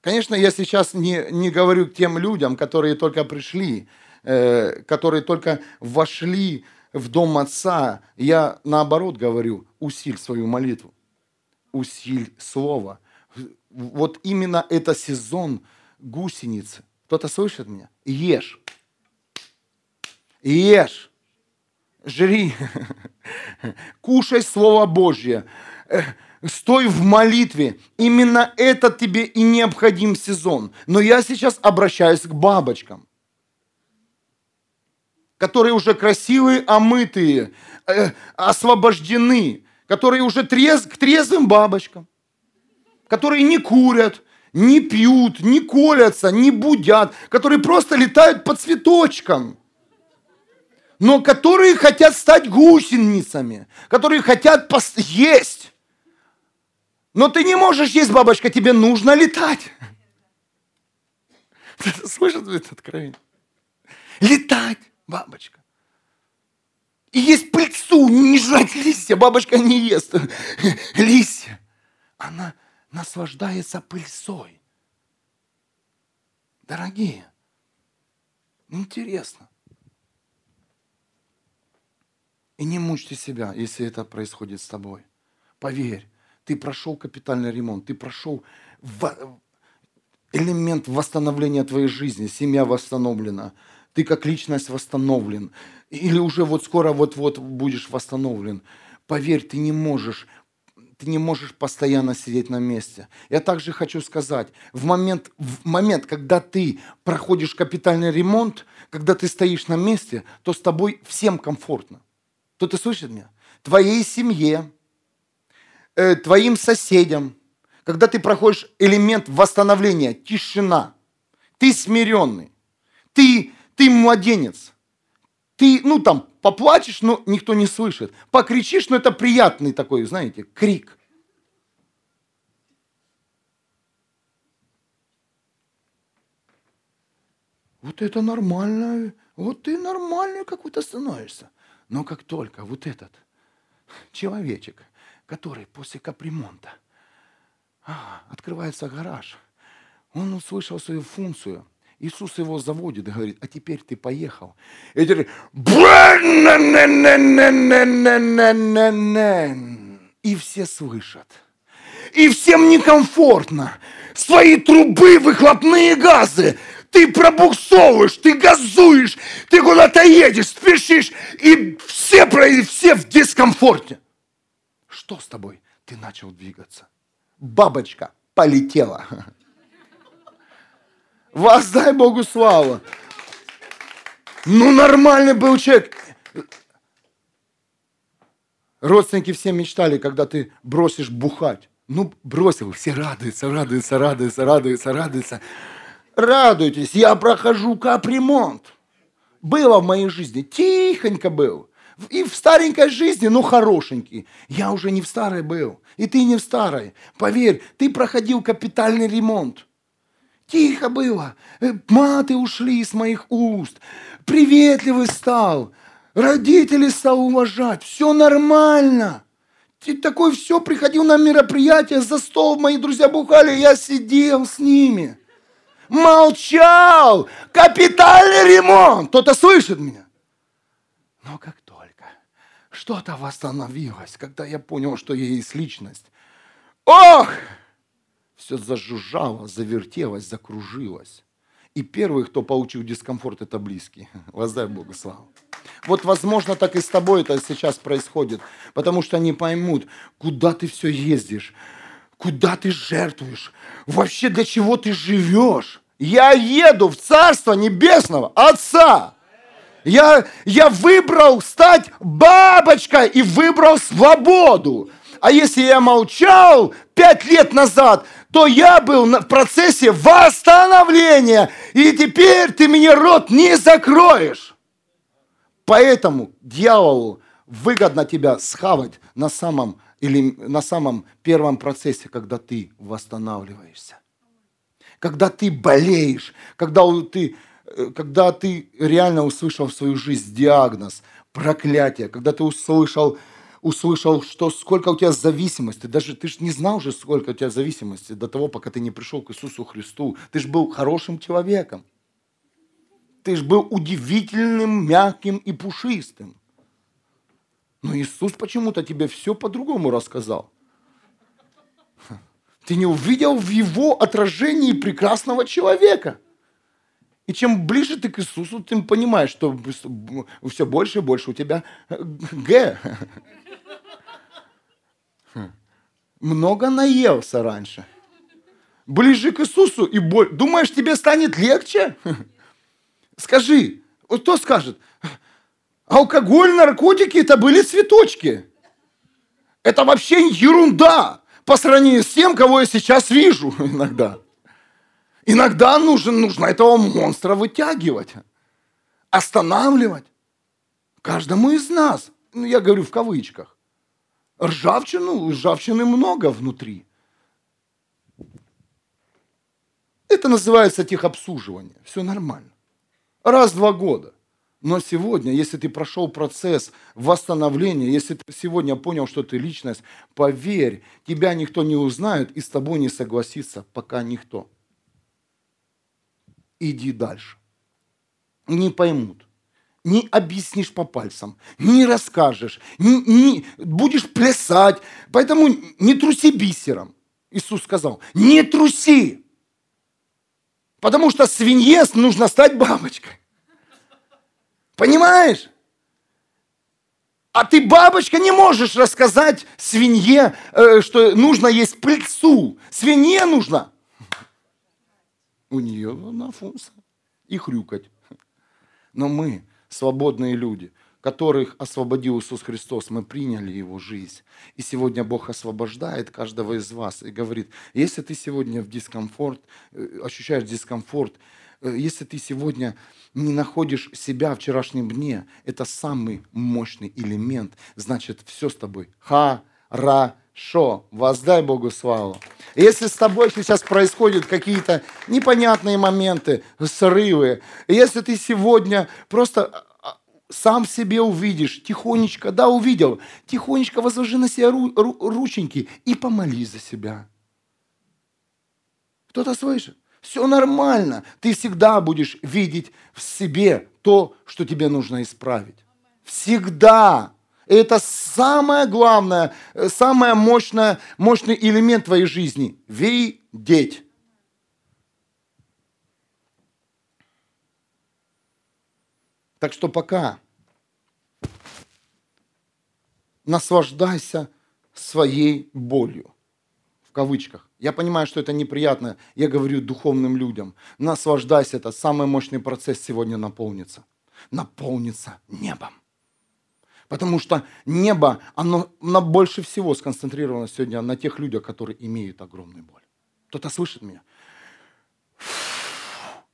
Конечно, я сейчас не, не говорю к тем людям, которые только пришли, э, которые только вошли в дом Отца. Я наоборот говорю, усиль свою молитву усиль слово. Вот именно это сезон гусеницы. Кто-то слышит меня? Ешь. Ешь. Жри. Кушай Слово Божье. Э, стой в молитве. Именно это тебе и необходим сезон. Но я сейчас обращаюсь к бабочкам которые уже красивые, омытые, э, освобождены, которые уже трез, к трезвым бабочкам, которые не курят, не пьют, не колятся, не будят, которые просто летают по цветочкам, но которые хотят стать гусеницами, которые хотят есть. Но ты не можешь есть, бабочка, тебе нужно летать. Слышишь это откровение? Летать, бабочка. И есть пыльцу, не жрать листья. Бабушка не ест листья. Она наслаждается пыльцой. Дорогие, интересно. И не мучьте себя, если это происходит с тобой. Поверь, ты прошел капитальный ремонт, ты прошел элемент восстановления твоей жизни, семья восстановлена, ты как личность восстановлен, или уже вот скоро вот-вот будешь восстановлен. Поверь, ты не можешь ты не можешь постоянно сидеть на месте. Я также хочу сказать, в момент, в момент, когда ты проходишь капитальный ремонт, когда ты стоишь на месте, то с тобой всем комфортно. То ты слышишь меня? Твоей семье, э, твоим соседям, когда ты проходишь элемент восстановления, тишина, ты смиренный, ты, ты младенец, ты, ну там, поплачешь, но никто не слышит. Покричишь, но это приятный такой, знаете, крик. Вот это нормально, вот ты нормальный какой-то становишься. Но как только вот этот человечек, который после капремонта а, открывается гараж, он услышал свою функцию – Иисус его заводит и говорит, а теперь ты поехал. И теперь... И все слышат. И всем некомфортно. Свои трубы, выхлопные газы. Ты пробуксовываешь, ты газуешь, ты куда-то едешь, спешишь. И все, все в дискомфорте. Что с тобой? Ты начал двигаться. Бабочка полетела. Воздай Богу славу. Ну, нормальный был человек. Родственники все мечтали, когда ты бросишь бухать. Ну, бросил, все радуются, радуются, радуются, радуются, радуются. Радуйтесь, я прохожу капремонт. Было в моей жизни, тихонько был. И в старенькой жизни, ну, хорошенький. Я уже не в старой был, и ты не в старой. Поверь, ты проходил капитальный ремонт. Тихо было. Э, маты ушли из моих уст. Приветливый стал. Родители стал уважать. Все нормально. Ты такой все приходил на мероприятие, за стол мои друзья бухали, я сидел с ними. Молчал. Капитальный ремонт. Кто-то слышит меня? Но как только что-то восстановилось, когда я понял, что я есть личность. Ох! Все зажужжало, завертелось, закружилось. И первый, кто получил дискомфорт, это близкий. Воздай Богу славу. Вот, возможно, так и с тобой это сейчас происходит, потому что они поймут, куда ты все ездишь, куда ты жертвуешь, вообще для чего ты живешь. Я еду в Царство Небесного Отца. Я, я выбрал стать бабочкой и выбрал свободу. А если я молчал пять лет назад, то я был в процессе восстановления. И теперь ты мне рот не закроешь. Поэтому дьяволу выгодно тебя схавать на самом, или на самом первом процессе, когда ты восстанавливаешься. Когда ты болеешь, когда ты, э, когда ты реально услышал в свою жизнь диагноз, проклятие, когда ты услышал, услышал, что сколько у тебя зависимости. Даже ты же не знал же, сколько у тебя зависимости до того, пока ты не пришел к Иисусу Христу. Ты же был хорошим человеком. Ты же был удивительным, мягким и пушистым. Но Иисус почему-то тебе все по-другому рассказал. Ты не увидел в его отражении прекрасного человека. И чем ближе ты к Иисусу, тем понимаешь, что все больше и больше у тебя Г. Много наелся раньше. Ближе к Иисусу и боль. Думаешь, тебе станет легче? Скажи, кто скажет, алкоголь, наркотики это были цветочки. Это вообще ерунда по сравнению с тем, кого я сейчас вижу иногда. Иногда нужно, нужно этого монстра вытягивать, останавливать. Каждому из нас, ну, я говорю в кавычках, ржавчину, ржавчины много внутри. Это называется техобслуживание. Все нормально. Раз в два года. Но сегодня, если ты прошел процесс восстановления, если ты сегодня понял, что ты личность, поверь, тебя никто не узнает и с тобой не согласится, пока никто. Иди дальше. Не поймут не объяснишь по пальцам, не расскажешь, не, не, будешь плясать. Поэтому не труси бисером. Иисус сказал, не труси. Потому что свинье нужно стать бабочкой. Понимаешь? А ты, бабочка, не можешь рассказать свинье, э, что нужно есть пыльцу. Свинье нужно. У нее одна функция. И хрюкать. Но мы, свободные люди, которых освободил Иисус Христос, мы приняли Его жизнь. И сегодня Бог освобождает каждого из вас и говорит, если ты сегодня в дискомфорт, э, ощущаешь дискомфорт, Э, если ты сегодня не находишь себя в вчерашнем дне, это самый мощный элемент. Значит, все с тобой хорошо. Воздай Богу славу. Если с тобой сейчас происходят какие-то непонятные моменты, срывы, если ты сегодня просто а, а, сам себе увидишь, тихонечко, да, увидел, тихонечко возложи на себя ру, ру, рученьки и помолись за себя. Кто-то слышит? Все нормально. Ты всегда будешь видеть в себе то, что тебе нужно исправить. Всегда. Это самое главное, самый мощное, мощный элемент твоей жизни. Видеть. Так что пока наслаждайся своей болью. В кавычках. Я понимаю, что это неприятно. Я говорю духовным людям. Наслаждайся, это самый мощный процесс сегодня наполнится. Наполнится небом. Потому что небо, оно, оно больше всего сконцентрировано сегодня на тех людях, которые имеют огромную боль. Кто-то слышит меня?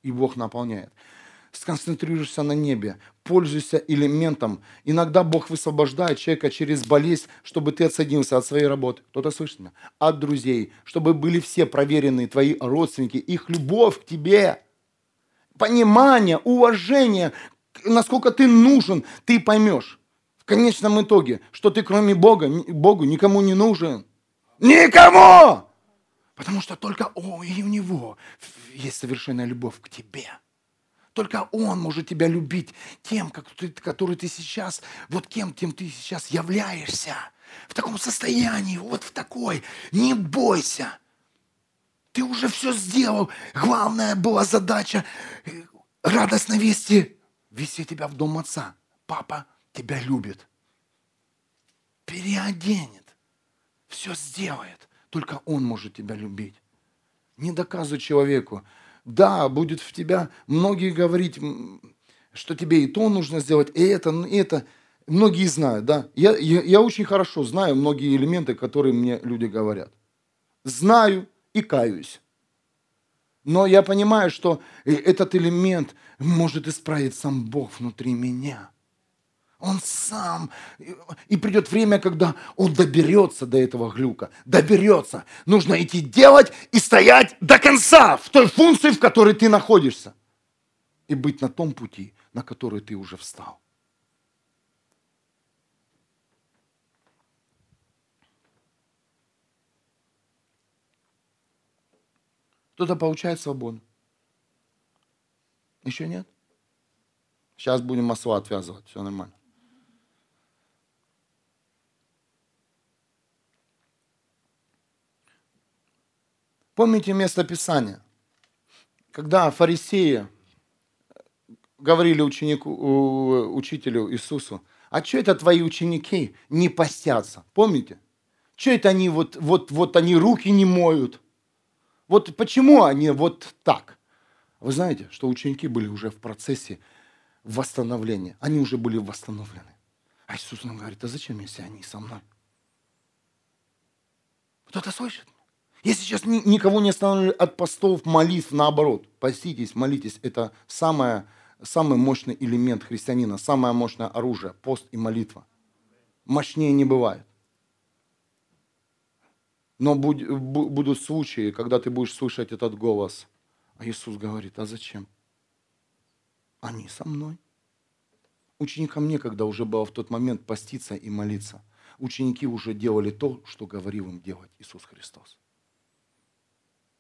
И Бог наполняет сконцентрируешься на небе, пользуйся элементом. Иногда Бог высвобождает человека через болезнь, чтобы ты отсоединился от своей работы. Кто-то слышит меня? От друзей, чтобы были все проверенные твои родственники, их любовь к тебе, понимание, уважение, насколько ты нужен, ты поймешь. Конечном итоге, что ты кроме Бога, Богу никому не нужен. Никому! Потому что только о, и у него есть совершенная любовь к тебе. Только Он может тебя любить тем, как ты, который ты сейчас, вот кем тем ты сейчас являешься. В таком состоянии, вот в такой. Не бойся. Ты уже все сделал. Главная была задача э, радостной вести вести тебя в дом отца. Папа тебя любит. Переоденет. Все сделает. Только он может тебя любить. Не доказывай человеку, да, будет в тебя многие говорить, что тебе и то нужно сделать, и это, и это. Многие знают, да. Я, я, я очень хорошо знаю многие элементы, которые мне люди говорят. Знаю и каюсь. Но я понимаю, что этот элемент может исправить сам Бог внутри меня. Он сам. И придет время, когда он доберется до этого глюка. Доберется. Нужно идти делать и стоять до конца в той функции, в которой ты находишься. И быть на том пути, на который ты уже встал. Кто-то получает свободу. Еще нет? Сейчас будем масло отвязывать, все нормально. Помните место Писания? Когда фарисеи говорили ученику, учителю Иисусу, а что это твои ученики не постятся? Помните? Что это они вот, вот, вот они руки не моют? Вот почему они вот так? Вы знаете, что ученики были уже в процессе восстановления. Они уже были восстановлены. А Иисус нам говорит, а зачем, если они со мной? Кто-то слышит? Я сейчас никого не останавливаю от постов, молитв, наоборот. Поститесь, молитесь. Это самое, самый мощный элемент христианина, самое мощное оружие. Пост и молитва. Мощнее не бывает. Но будут случаи, когда ты будешь слышать этот голос. А Иисус говорит, а зачем? Они со мной. Ученикам некогда уже было в тот момент поститься и молиться. Ученики уже делали то, что говорил им делать Иисус Христос.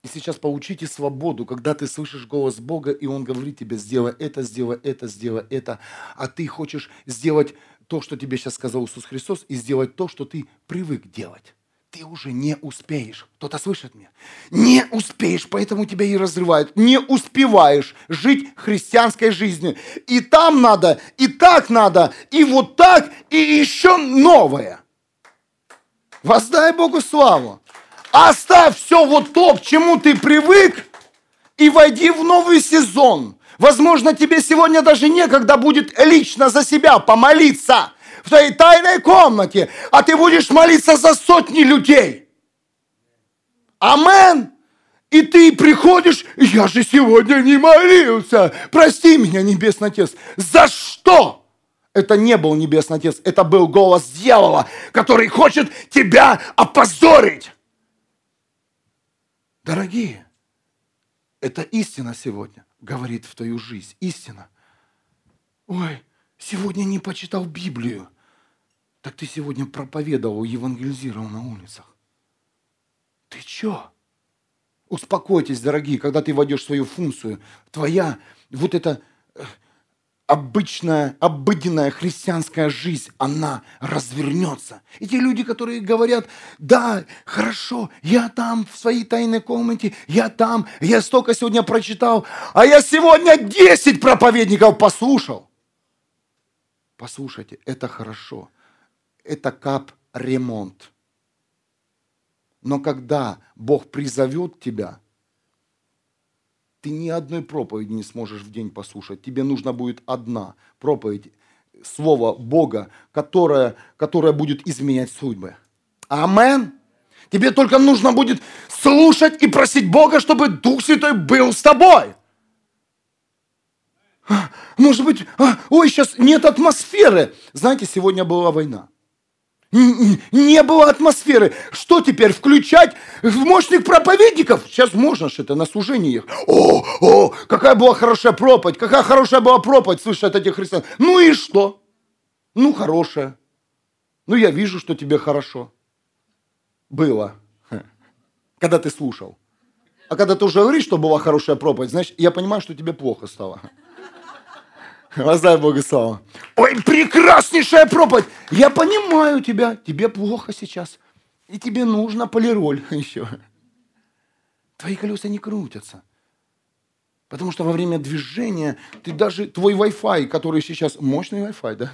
И сейчас получите свободу, когда ты слышишь голос Бога, и Он говорит тебе, сделай это, сделай это, сделай это, а ты хочешь сделать то, что тебе сейчас сказал Иисус Христос, и сделать то, что ты привык делать. Ты уже не успеешь. Кто-то слышит меня? Не успеешь, поэтому тебя и разрывают. Не успеваешь жить христианской жизнью. И там надо, и так надо, и вот так, и еще новое. Воздай Богу славу. Оставь все вот то, к чему ты привык, и войди в новый сезон. Возможно, тебе сегодня даже некогда будет лично за себя помолиться в твоей тайной комнате, а ты будешь молиться за сотни людей. Амен. И ты приходишь, я же сегодня не молился. Прости меня, Небесный Отец. За что? Это не был Небесный Отец, это был голос дьявола, который хочет тебя опозорить. Дорогие, это истина сегодня говорит в твою жизнь. Истина. Ой, сегодня не почитал Библию. Так ты сегодня проповедовал, евангелизировал на улицах. Ты чё? Успокойтесь, дорогие, когда ты войдешь в свою функцию. Твоя вот эта э, обычная, обыденная христианская жизнь, она развернется. И те люди, которые говорят, да, хорошо, я там в своей тайной комнате, я там, я столько сегодня прочитал, а я сегодня 10 проповедников послушал. Послушайте, это хорошо. Это кап ремонт. Но когда Бог призовет тебя – ты ни одной проповеди не сможешь в день послушать. Тебе нужна будет одна проповедь, слово Бога, которое, которое будет изменять судьбы. Амен. Тебе только нужно будет слушать и просить Бога, чтобы Дух Святой был с тобой. А, может быть, а, ой, сейчас нет атмосферы. Знаете, сегодня была война. Не было атмосферы. Что теперь, включать в мощных проповедников? Сейчас можно же это на служениях. О, о, какая была хорошая проповедь, какая хорошая была проповедь, слышать от этих христиан. Ну и что? Ну, хорошая. Ну, я вижу, что тебе хорошо. Было. Когда ты слушал. А когда ты уже говоришь, что была хорошая проповедь, значит, я понимаю, что тебе плохо стало. Воздай Богу славу. Ой, прекраснейшая проповедь. Я понимаю тебя. Тебе плохо сейчас. И тебе нужно полироль еще. Твои колеса не крутятся. Потому что во время движения ты даже твой Wi-Fi, который сейчас мощный Wi-Fi, да,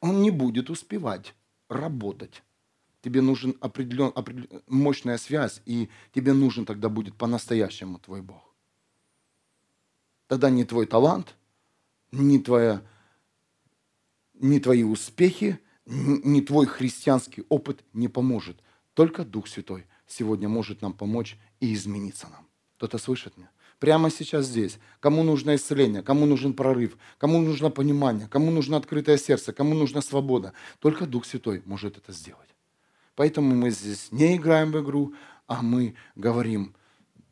он не будет успевать работать. Тебе нужен определен, определен, мощная связь, и тебе нужен тогда будет по-настоящему твой Бог. Тогда не твой талант, ни, твоя, ни твои успехи, ни твой христианский опыт не поможет. Только Дух Святой сегодня может нам помочь и измениться нам. Кто-то слышит меня? прямо сейчас здесь, кому нужно исцеление, кому нужен прорыв, кому нужно понимание, кому нужно открытое сердце, кому нужна свобода. Только Дух Святой может это сделать. Поэтому мы здесь не играем в игру, а мы говорим,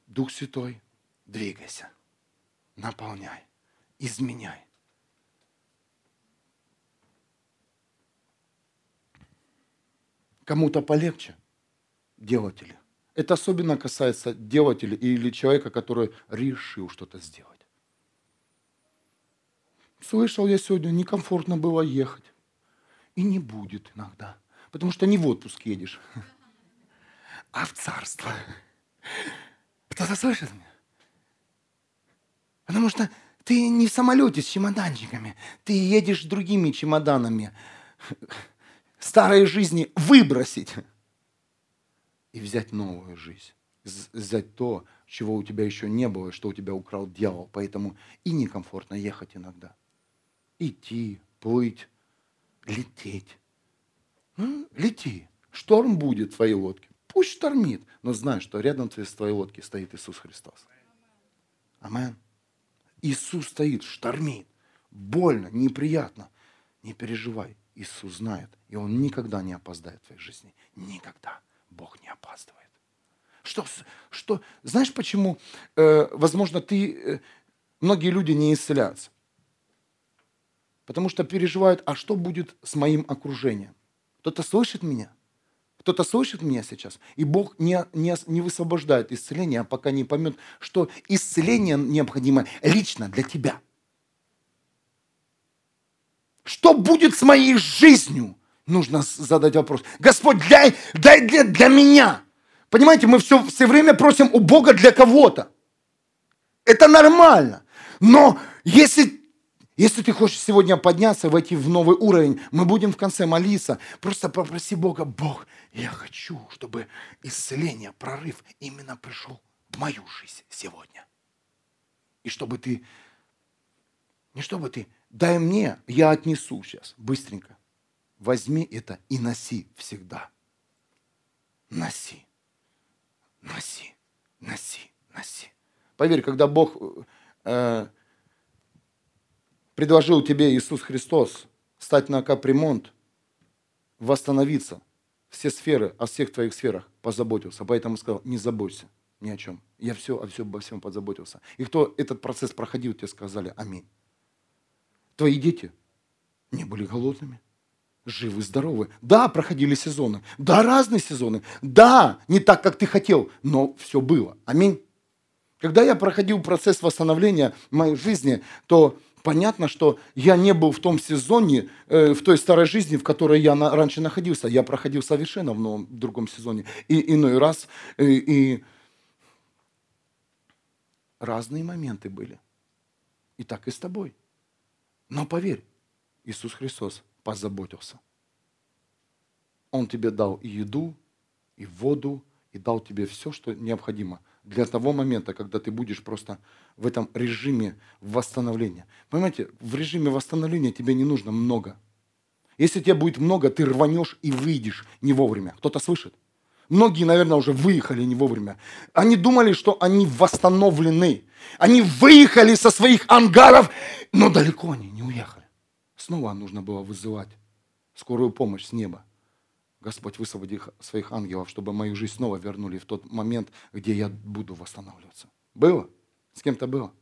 Дух Святой, двигайся, наполняй, изменяй. Кому-то полегче, делатели. Это особенно касается делателя или человека, который решил что-то сделать. Слышал я сегодня, некомфортно было ехать. И не будет иногда. Потому что не в отпуск едешь, а в царство. Кто-то слышит меня? Потому что ты не в самолете с чемоданчиками, ты едешь другими чемоданами. Старой жизни выбросить и взять новую жизнь. Взять то, чего у тебя еще не было, что у тебя украл дьявол. Поэтому и некомфортно ехать иногда. Идти, плыть, лететь. Ну, лети. Шторм будет в твоей лодке. Пусть штормит, но знай, что рядом с твоей лодки стоит Иисус Христос. Амен. Иисус стоит, штормит. Больно, неприятно. Не переживай. Иисус знает, и Он никогда не опоздает в твоей жизни. Никогда. Бог не опаздывает. Что, что, знаешь, почему, э, возможно, ты, э, многие люди не исцеляются? Потому что переживают, а что будет с моим окружением? Кто-то слышит меня? Кто-то слышит меня сейчас? И Бог не, не, не высвобождает исцеление, пока не поймет, что исцеление необходимо лично для тебя. Что будет с моей жизнью? нужно задать вопрос. Господь, дай, дай для, для меня. Понимаете, мы все, все время просим у Бога для кого-то. Это нормально. Но если, если ты хочешь сегодня подняться, войти в новый уровень, мы будем в конце молиться. Просто попроси Бога, Бог, я хочу, чтобы исцеление, прорыв именно пришел в мою жизнь сегодня. И чтобы ты, не чтобы ты, дай мне, я отнесу сейчас, быстренько возьми это и носи всегда. Носи, носи, носи, носи. Поверь, когда Бог э, предложил тебе, Иисус Христос, стать на капремонт, восстановиться, все сферы, о всех твоих сферах позаботился. Поэтому сказал, не заботься ни о чем. Я все, обо всем позаботился. И кто этот процесс проходил, тебе сказали аминь. Твои дети не были голодными живы, здоровы. Да, проходили сезоны. Да, разные сезоны. Да, не так, как ты хотел, но все было. Аминь. Когда я проходил процесс восстановления моей жизни, то понятно, что я не был в том сезоне, э, в той старой жизни, в которой я на, раньше находился. Я проходил совершенно в новом, в другом сезоне. И иной раз, э, и разные моменты были. И так и с тобой. Но поверь, Иисус Христос позаботился. Он тебе дал и еду, и воду, и дал тебе все, что необходимо для того момента, когда ты будешь просто в этом режиме восстановления. Понимаете, в режиме восстановления тебе не нужно много. Если тебе будет много, ты рванешь и выйдешь не вовремя. Кто-то слышит? Многие, наверное, уже выехали не вовремя. Они думали, что они восстановлены. Они выехали со своих ангаров, но далеко они не уехали. Снова нужно было вызывать скорую помощь с неба. Господь, высвободи своих ангелов, чтобы мою жизнь снова вернули в тот момент, где я буду восстанавливаться. Было? С кем-то было?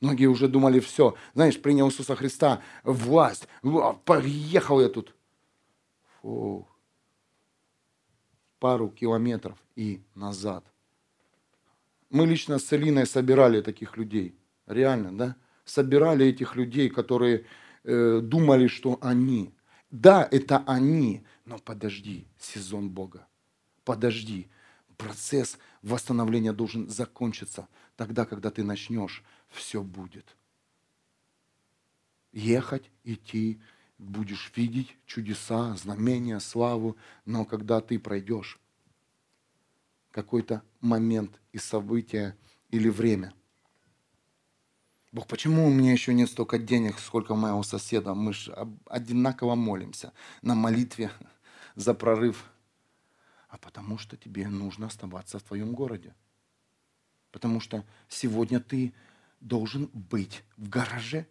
Многие уже думали, все, знаешь, принял Иисуса Христа, власть, поехал я тут. Фу. Пару километров и назад. Мы лично с Целиной собирали таких людей. Реально, да? Собирали этих людей, которые э, думали, что они. Да, это они, но подожди, сезон Бога. Подожди. Процесс восстановления должен закончиться. Тогда, когда ты начнешь, все будет. Ехать, идти, будешь видеть чудеса, знамения, славу, но когда ты пройдешь какой-то момент и событие или время – Бог, почему у меня еще нет столько денег, сколько моего соседа? Мы же одинаково молимся на молитве за прорыв. А потому что тебе нужно оставаться в твоем городе. Потому что сегодня ты должен быть в гараже,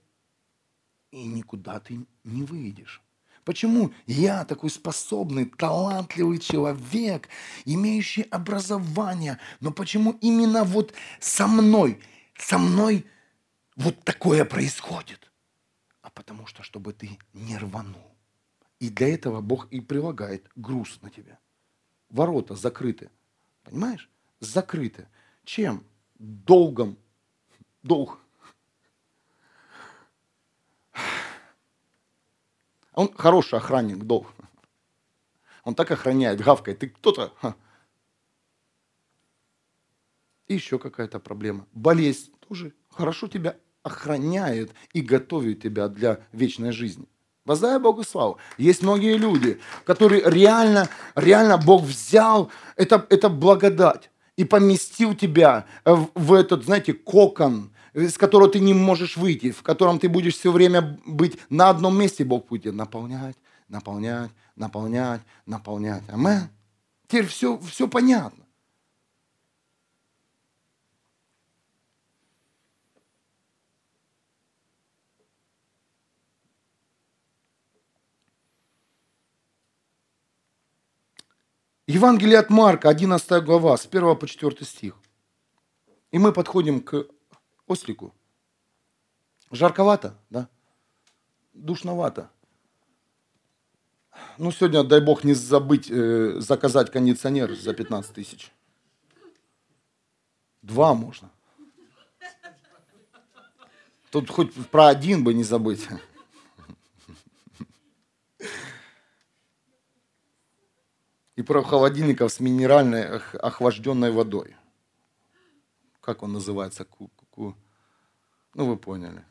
и никуда ты не выйдешь. Почему я такой способный, талантливый человек, имеющий образование, но почему именно вот со мной, со мной вот такое происходит? А потому что, чтобы ты не рванул. И для этого Бог и прилагает груз на тебя. Ворота закрыты. Понимаешь? Закрыты. Чем? Долгом. Долг. Он хороший охранник, долг. Он так охраняет, гавкает. Ты кто-то? И еще какая-то проблема. Болезнь тоже хорошо тебя охраняет и готовит тебя для вечной жизни. Воздай Богу славу. Есть многие люди, которые реально, реально Бог взял, это, это благодать, и поместил тебя в, в этот, знаете, кокон, из которого ты не можешь выйти, в котором ты будешь все время быть на одном месте, Бог будет наполнять, наполнять, наполнять, наполнять. Амен. Теперь все, все понятно. Евангелие от Марка, 11 глава, с 1 по 4 стих. И мы подходим к ослику. Жарковато, да? Душновато. Ну, сегодня, дай бог, не забыть э, заказать кондиционер за 15 тысяч. Два можно. Тут хоть про один бы не забыть. И про холодильников с минеральной охлажденной водой. Как он называется? Ку -ку ну, вы поняли.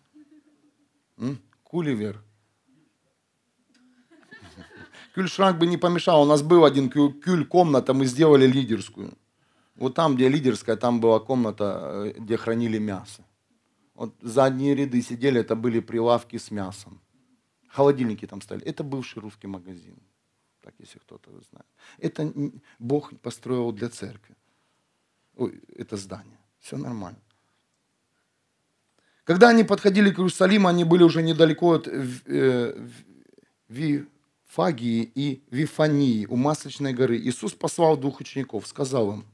М? Куливер. Кюльшранк бы не помешал. У нас был один кюль-комната, мы сделали лидерскую. Вот там, где лидерская, там была комната, э, где хранили мясо. Вот задние ряды сидели, это были прилавки с мясом. Холодильники там стояли. Это бывший русский магазин. Так, если кто-то знает. Это Бог построил для церкви. Ой, это здание. Все нормально. Когда они подходили к Иерусалиму, они были уже недалеко от э, Вифагии и Вифании, у Масличной горы. Иисус послал двух учеников, сказал им,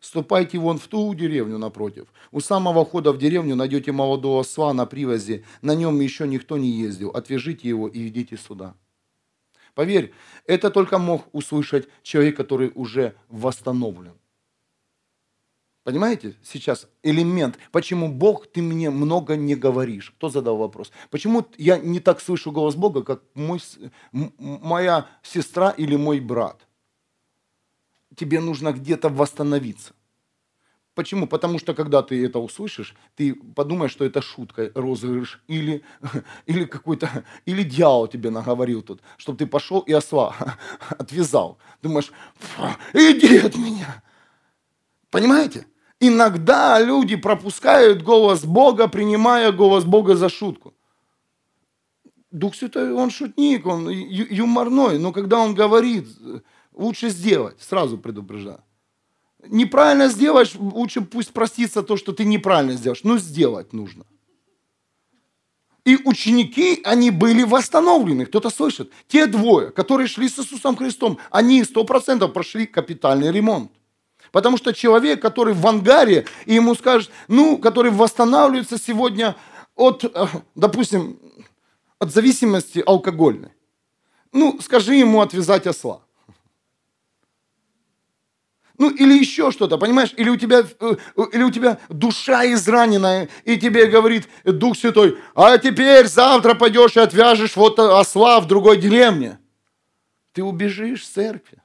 «Ступайте вон в ту деревню напротив. У самого входа в деревню найдете молодого осла на привозе, на нем еще никто не ездил. Отвяжите его и ведите сюда». Поверь, это только мог услышать человек, который уже восстановлен. Понимаете сейчас элемент, почему Бог, ты мне много не говоришь? Кто задал вопрос? Почему я не так слышу голос Бога, как мой, моя сестра или мой брат? Тебе нужно где-то восстановиться. Почему? Потому что когда ты это услышишь, ты подумаешь, что это шутка, розыгрыш, или, или какой-то, или дьявол тебе наговорил тут, чтобы ты пошел и осла отвязал. Думаешь, иди от меня. Понимаете? Иногда люди пропускают голос Бога, принимая голос Бога за шутку. Дух Святой, он шутник, он юморной, но когда он говорит, лучше сделать, сразу предупреждаю. Неправильно сделаешь, лучше пусть простится то, что ты неправильно сделаешь, но сделать нужно. И ученики, они были восстановлены. Кто-то слышит? Те двое, которые шли с Иисусом Христом, они сто процентов прошли капитальный ремонт. Потому что человек, который в ангаре, и ему скажут, ну, который восстанавливается сегодня от, э, допустим, от зависимости алкогольной. Ну, скажи ему отвязать осла. Ну, или еще что-то, понимаешь? Или у, тебя, э, или у тебя душа израненная, и тебе говорит Дух Святой, а теперь завтра пойдешь и отвяжешь вот осла в другой деревне. Ты убежишь с церкви.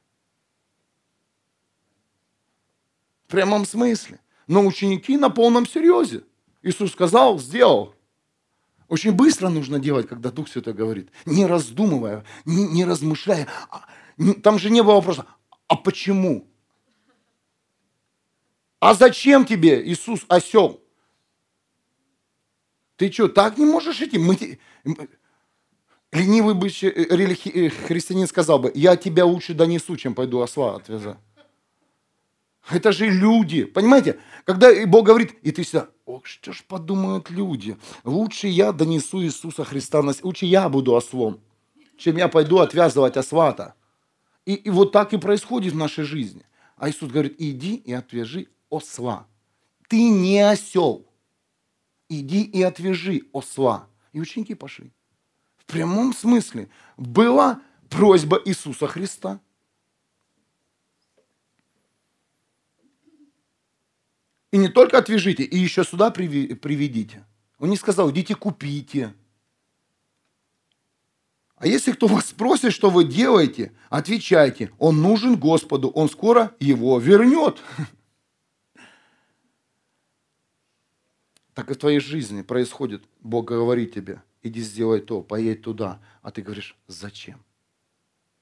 В прямом смысле. Но ученики на полном серьезе. Иисус сказал, сделал. Очень быстро нужно делать, когда Дух Святой говорит, не раздумывая, не, не размышляя. А, там же не было вопроса, а почему? А зачем тебе, Иисус, осел? Ты что, так не можешь идти? Мы... Ленивый бы э, э, христианин сказал бы, я тебя лучше донесу, чем пойду осла отвязать. Это же люди. Понимаете? Когда Бог говорит, и ты всегда, ох, что ж подумают люди? Лучше я донесу Иисуса Христа, на... лучше я буду ослом, чем я пойду отвязывать освата. И, и вот так и происходит в нашей жизни. А Иисус говорит, иди и отвяжи осла. Ты не осел. Иди и отвяжи осла. И ученики пошли. В прямом смысле была просьба Иисуса Христа. И не только отвяжите, и еще сюда приведите. Он не сказал, идите купите. А если кто вас спросит, что вы делаете, отвечайте, он нужен Господу, он скоро его вернет. Так и в твоей жизни происходит. Бог говорит тебе, иди сделай то, поедь туда. А ты говоришь, зачем?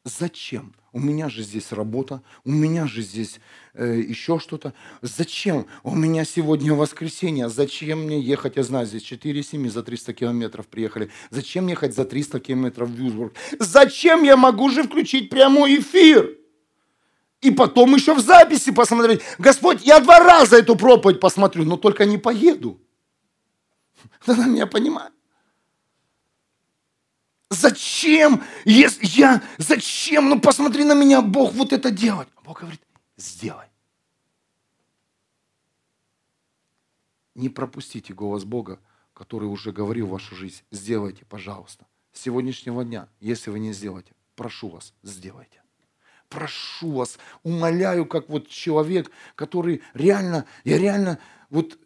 Зачем? У меня же здесь работа, у меня же здесь э, еще что-то. Зачем? У меня сегодня воскресенье. Зачем мне ехать? Я знаю, здесь 4 семьи за 300 километров приехали. Зачем ехать за 300 километров в Вюрсбург? Зачем я могу же включить прямой эфир? И потом еще в записи посмотреть. Господь, я два раза эту проповедь посмотрю, но только не поеду. Она меня понимает. Зачем? Если я, зачем? Ну посмотри на меня, Бог, вот это делать. А Бог говорит, сделай. Не пропустите голос Бога, который уже говорил в вашу жизнь. Сделайте, пожалуйста. С сегодняшнего дня, если вы не сделаете, прошу вас, сделайте. Прошу вас, умоляю, как вот человек, который реально, я реально, вот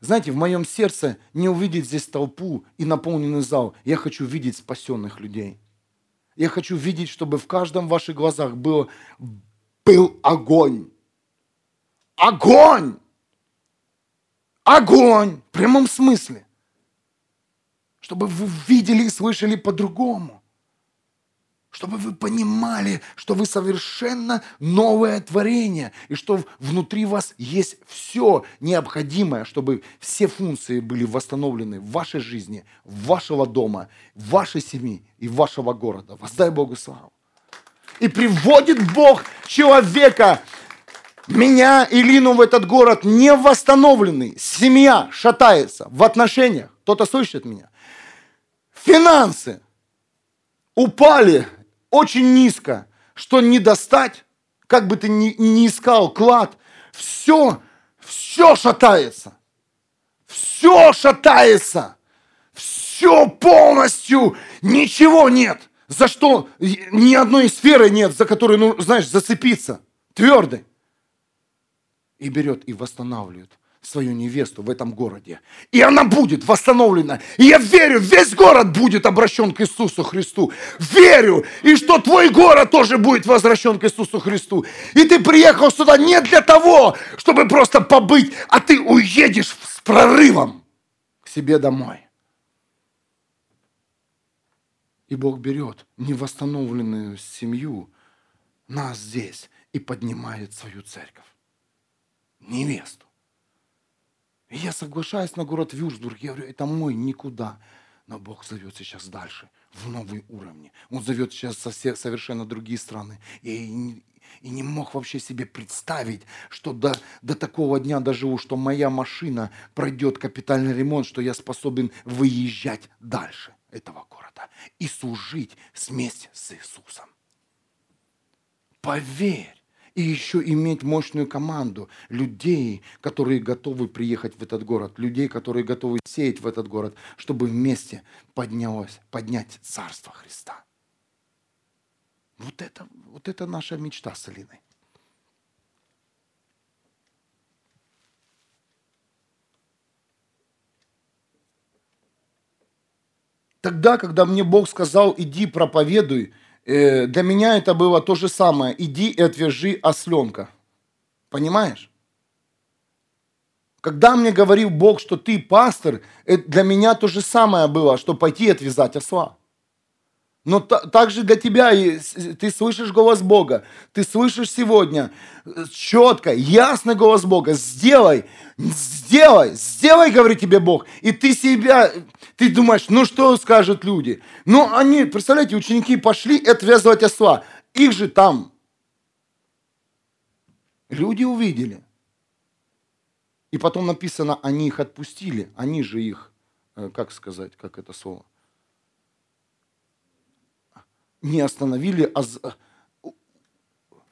знаете, в моем сердце не увидеть здесь толпу и наполненный зал. Я хочу видеть спасенных людей. Я хочу видеть, чтобы в каждом ваших глазах был, был огонь. Огонь! Огонь! В прямом смысле. Чтобы вы видели и слышали по-другому чтобы вы понимали, что вы совершенно новое творение, и что внутри вас есть все необходимое, чтобы все функции были восстановлены в вашей жизни, вашего дома, вашей семьи и вашего города. Воздай Богу славу. И приводит Бог человека, меня и Лину в этот город не восстановленный. Семья шатается в отношениях. Кто-то слышит меня? Финансы упали очень низко, что не достать, как бы ты ни, ни искал клад, все, все шатается. Все шатается. Все полностью, ничего нет. За что ни одной сферы нет, за которую, ну, знаешь, зацепиться. Твердый. И берет и восстанавливает свою невесту в этом городе. И она будет восстановлена. И я верю, весь город будет обращен к Иисусу Христу. Верю. И что твой город тоже будет возвращен к Иисусу Христу. И ты приехал сюда не для того, чтобы просто побыть, а ты уедешь с прорывом к себе домой. И Бог берет невосстановленную семью, нас здесь, и поднимает свою церковь. Невесту. И я соглашаюсь на город Вюрсбург. Я говорю, это мой никуда. Но Бог зовет сейчас дальше, в новые уровни. Он зовет сейчас со всех совершенно другие страны. И, и не мог вообще себе представить, что до, до такого дня доживу, что моя машина пройдет капитальный ремонт, что я способен выезжать дальше этого города и служить вместе с Иисусом. Поверь, и еще иметь мощную команду людей, которые готовы приехать в этот город, людей, которые готовы сеять в этот город, чтобы вместе поднялось, поднять Царство Христа. Вот это, вот это наша мечта с Алиной. Тогда, когда мне Бог сказал, иди проповедуй, для меня это было то же самое. Иди и отвяжи осленка. Понимаешь? Когда мне говорил Бог, что ты пастор, для меня то же самое было, что пойти и отвязать осла. Но также для тебя ты слышишь голос Бога. Ты слышишь сегодня э, четко, ясный голос Бога. Сделай, сделай, сделай, говорит тебе Бог. И ты себя, ты думаешь, ну что скажут люди? Ну они, представляете, ученики пошли отвязывать осла. Их же там Люди увидели. И потом написано, они их отпустили, они же их, э, как сказать, как это слово, не остановили, а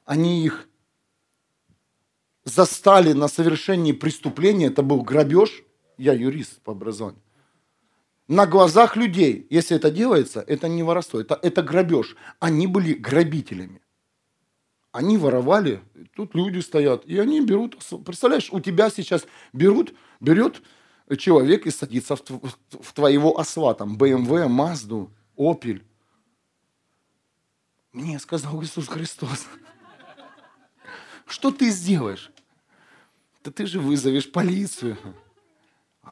они их застали на совершении преступления, это был грабеж, я юрист по образованию, на глазах людей, если это делается, это не воровство, это, это грабеж. Они были грабителями. Они воровали, тут люди стоят, и они берут, представляешь, у тебя сейчас берут, берет человек и садится в, в твоего осла, там, BMW, Мазду, Opel. Мне сказал Иисус Христос. Что ты сделаешь? Да ты же вызовешь полицию.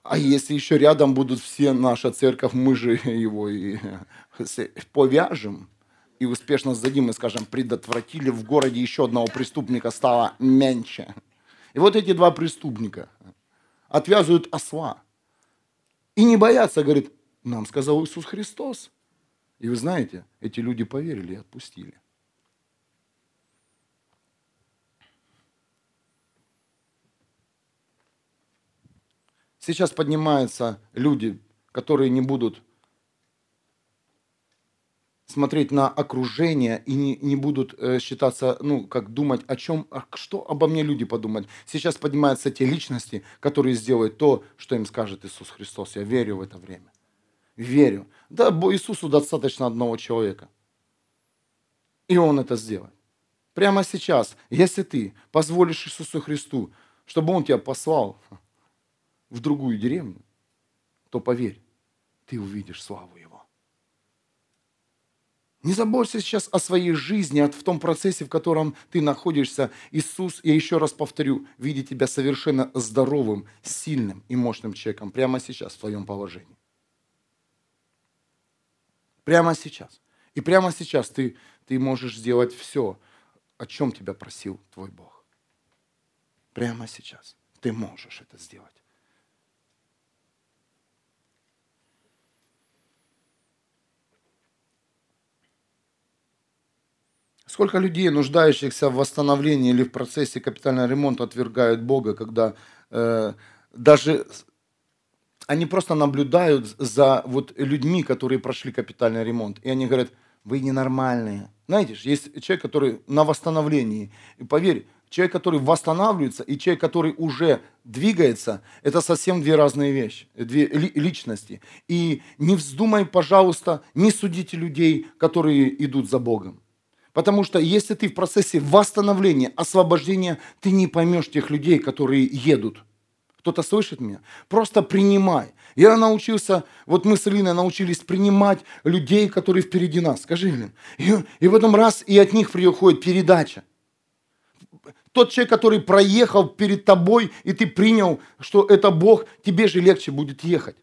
А если еще рядом будут все наша церковь, мы же его и повяжем и успешно сдадим и скажем, предотвратили в городе еще одного преступника стало меньше. И вот эти два преступника отвязывают осла. И не боятся, говорит, нам сказал Иисус Христос. И вы знаете, эти люди поверили и отпустили. Сейчас поднимаются люди, которые не будут смотреть на окружение и не, не будут э, считаться, ну, как думать о чем, а что обо мне люди подумают. Сейчас поднимаются те личности, которые сделают то, что им скажет Иисус Христос. Я верю в это время. Верю. Да, Иисусу достаточно одного человека. И Он это сделает. Прямо сейчас, если ты позволишь Иисусу Христу, чтобы Он тебя послал, в другую деревню, то поверь, ты увидишь славу Его. Не заботься сейчас о своей жизни, в том процессе, в котором ты находишься. Иисус, я еще раз повторю, видит тебя совершенно здоровым, сильным и мощным человеком прямо сейчас в твоем положении. Прямо сейчас. И прямо сейчас ты, ты можешь сделать все, о чем тебя просил твой Бог. Прямо сейчас ты можешь это сделать. Сколько людей, нуждающихся в восстановлении или в процессе капитального ремонта, отвергают Бога, когда э, даже они просто наблюдают за вот людьми, которые прошли капитальный ремонт, и они говорят, вы ненормальные. Знаете, есть человек, который на восстановлении. И поверь, человек, который восстанавливается, и человек, который уже двигается, это совсем две разные вещи, две личности. И не вздумай, пожалуйста, не судите людей, которые идут за Богом. Потому что если ты в процессе восстановления, освобождения, ты не поймешь тех людей, которые едут. Кто-то слышит меня? Просто принимай. Я научился, вот мы с Илиной научились принимать людей, которые впереди нас. Скажи, Илин. И, и в этом раз и от них приходит передача. Тот человек, который проехал перед тобой, и ты принял, что это Бог, тебе же легче будет ехать.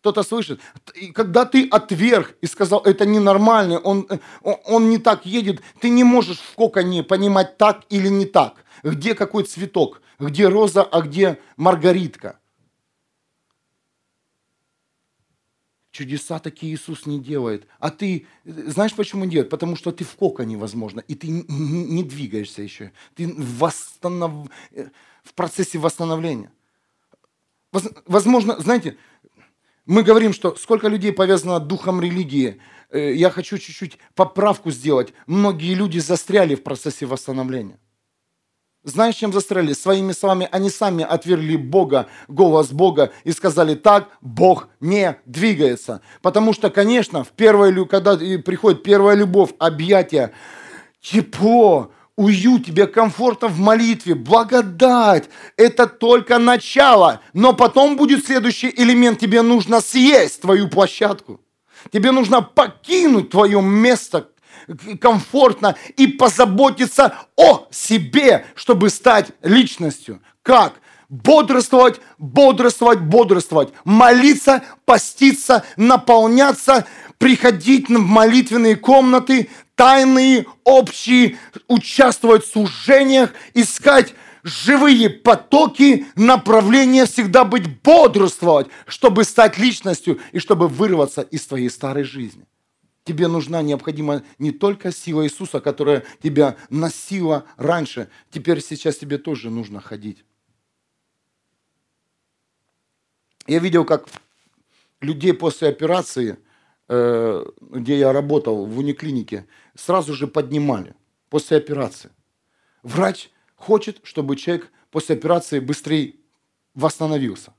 Кто-то слышит? И когда ты отверг и сказал, это ненормально, он, э, он не так едет, ты не можешь в коконе понимать так или не так. Где какой цветок, где роза, а где маргаритка. Чудеса такие Иисус не делает. А ты, знаешь, почему делает? Потому что ты в коконе, возможно, и ты не двигаешься еще. Ты восстанов... В процессе восстановления. Возможно, знаете, мы говорим, что сколько людей повязано духом религии. Э, я хочу чуть-чуть поправку сделать. Многие люди застряли в процессе восстановления. Знаешь, чем застряли? Своими словами они сами отвергли Бога, голос Бога и сказали, так Бог не двигается. Потому что, конечно, в первой, когда приходит первая любовь, объятия, тепло, уют, тебе комфортно в молитве, благодать. Это только начало. Но потом будет следующий элемент. Тебе нужно съесть твою площадку. Тебе нужно покинуть твое место комфортно и позаботиться о себе, чтобы стать личностью. Как? бодрствовать, бодрствовать, бодрствовать, молиться, поститься, наполняться, приходить в молитвенные комнаты, тайные, общие, участвовать в служениях, искать живые потоки, направления, всегда быть бодрствовать, чтобы стать личностью и чтобы вырваться из твоей старой жизни. Тебе нужна необходима не только сила Иисуса, которая тебя носила раньше, теперь сейчас тебе тоже нужно ходить. Я видел, как людей после операции, э, где я работал в униклинике, сразу же поднимали после операции. Врач хочет, чтобы человек после операции быстрее восстановился.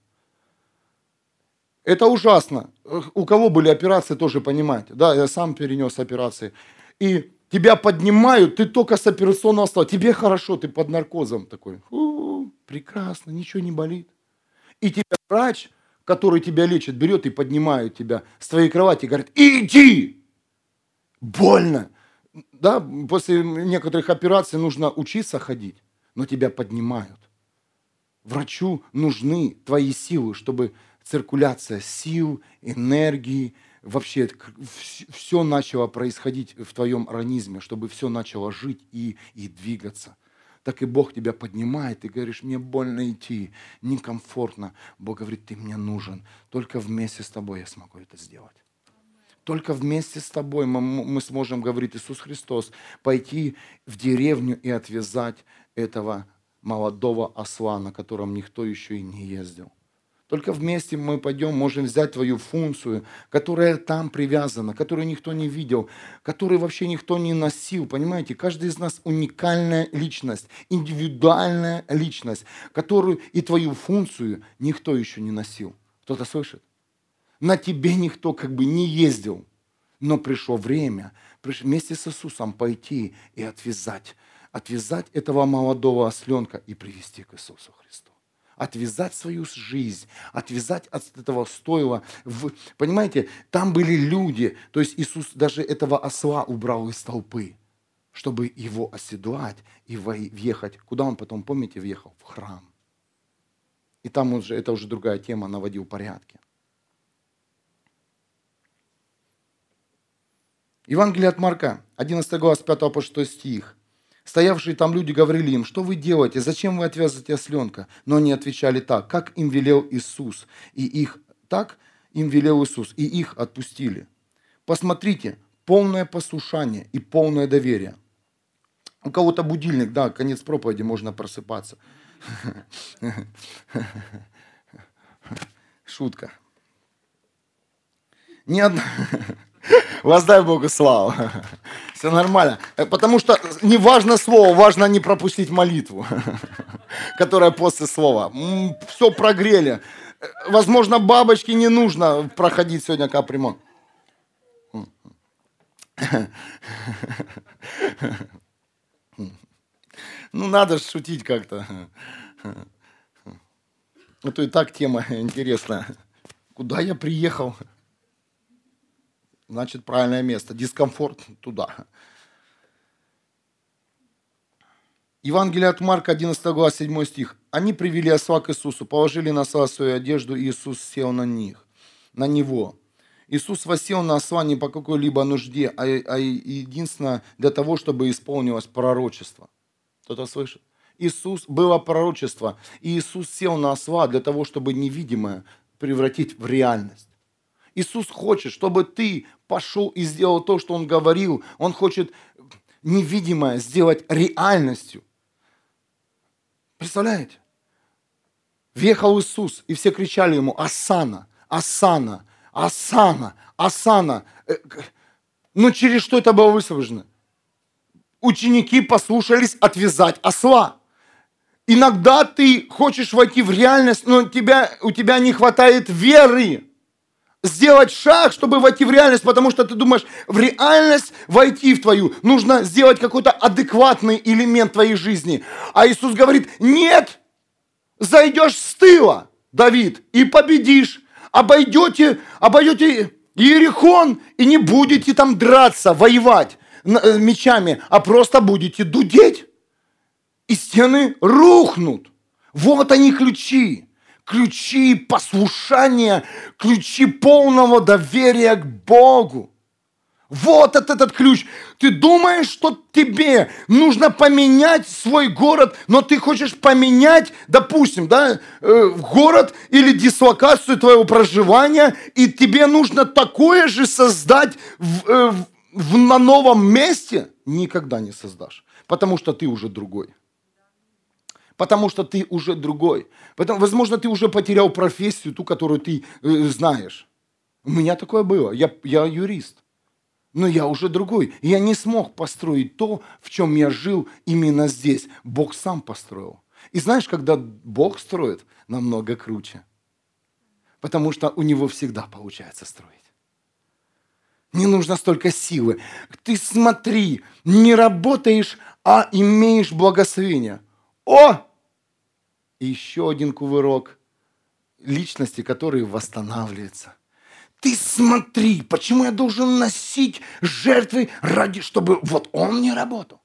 Это ужасно. У кого были операции, тоже понимаете. Да, я сам перенес операции. И тебя поднимают, ты только с операционного стола. Тебе хорошо, ты под наркозом такой. У-у-у, прекрасно, ничего не болит. И тебя врач, который тебя лечит, берет и поднимает тебя с твоей кровати и говорит, иди! Больно. Да, после некоторых операций нужно учиться ходить, но тебя поднимают. Врачу нужны твои силы, чтобы циркуляция сил, энергии, вообще все начало происходить в твоем организме, чтобы все начало жить и, и двигаться. Так и Бог тебя поднимает, и говоришь, мне больно идти, некомфортно. Бог говорит, ты мне нужен, только вместе с тобой я смогу это сделать. Только вместе с тобой мы, мы сможем, говорит Иисус Христос, пойти в деревню и отвязать этого молодого осла, на котором никто еще и не ездил. Только вместе мы пойдем, можем взять твою функцию, которая там привязана, которую никто не видел, которую вообще никто не носил. Понимаете, каждый из нас уникальная личность, индивидуальная личность, которую и твою функцию никто еще не носил. Кто-то слышит? На тебе никто как бы не ездил, но пришло время вместе с Иисусом пойти и отвязать, отвязать этого молодого осленка и привести к Иисусу Христу отвязать свою жизнь, отвязать от этого стойла. Понимаете, там были люди, то есть Иисус даже этого осла убрал из толпы, чтобы его оседлать и въехать. Куда он потом, помните, въехал? В храм. И там уже, это уже другая тема, наводил порядки. Евангелие от Марка, 11 глава, с 5 по 6 стих. Стоявшие там люди говорили им, что вы делаете, зачем вы отвязываете осленка? Но они отвечали так, как им велел Иисус, и их так им велел Иисус, и их отпустили. Посмотрите, полное послушание и полное доверие. У кого-то будильник, да, конец проповеди, можно просыпаться. Шутка. Ни одна... Воздай Богу славу. Все нормально. Э, потому что не важно слово, важно не пропустить молитву, которая после слова. Все прогрели. Э, возможно, бабочке не нужно проходить сегодня капремонт. Ну, надо шутить как-то. А то и так тема интересная. Куда я приехал? Значит правильное место. Дискомфорт туда. Евангелие от Марка, 11 глава, 7 стих. Они привели осла к Иисусу, положили на осла свою одежду, и Иисус сел на них, на него. Иисус восел на осла не по какой-либо нужде, а, а единственно для того, чтобы исполнилось пророчество. Кто-то слышит? Иисус, было пророчество, и Иисус сел на осла для того, чтобы невидимое превратить в реальность. Иисус хочет, чтобы ты пошел и сделал то, что Он говорил. Он хочет невидимое сделать реальностью. Представляете? Въехал Иисус, и все кричали ему «Асана! Асана! Асана! Асана!» э, Но ну, через что это было высвобождено? Ученики послушались отвязать осла. Иногда ты хочешь войти в реальность, но тебя, у тебя не хватает веры сделать шаг, чтобы войти в реальность, потому что ты думаешь, в реальность войти в твою нужно сделать какой-то адекватный элемент твоей жизни. А Иисус говорит, нет, зайдешь с тыла, Давид, и победишь, обойдете, обойдете Иерихон и не будете там драться, воевать э, мечами, а просто будете дудеть. И стены рухнут. Вот они ключи ключи послушания, ключи полного доверия к Богу. Вот этот ключ. Ты думаешь, что тебе нужно поменять свой город, но ты хочешь поменять, допустим, да, э, город или дислокацию твоего проживания, и тебе нужно такое же создать в, э, в, на новом месте? Никогда не создашь, потому что ты уже другой. Потому что ты уже другой. Поэтому, возможно, ты уже потерял профессию, ту, которую ты э, знаешь. У меня такое было. Я, я юрист но я уже другой. Я не смог построить то, в чем я жил именно здесь. Бог сам построил. И знаешь, когда Бог строит, намного круче. Потому что у него всегда получается строить. Не нужно столько силы. Ты смотри, не работаешь, а имеешь благословение. О! И еще один кувырок личности, который восстанавливается. Ты смотри, почему я должен носить жертвы ради, чтобы вот он не работал?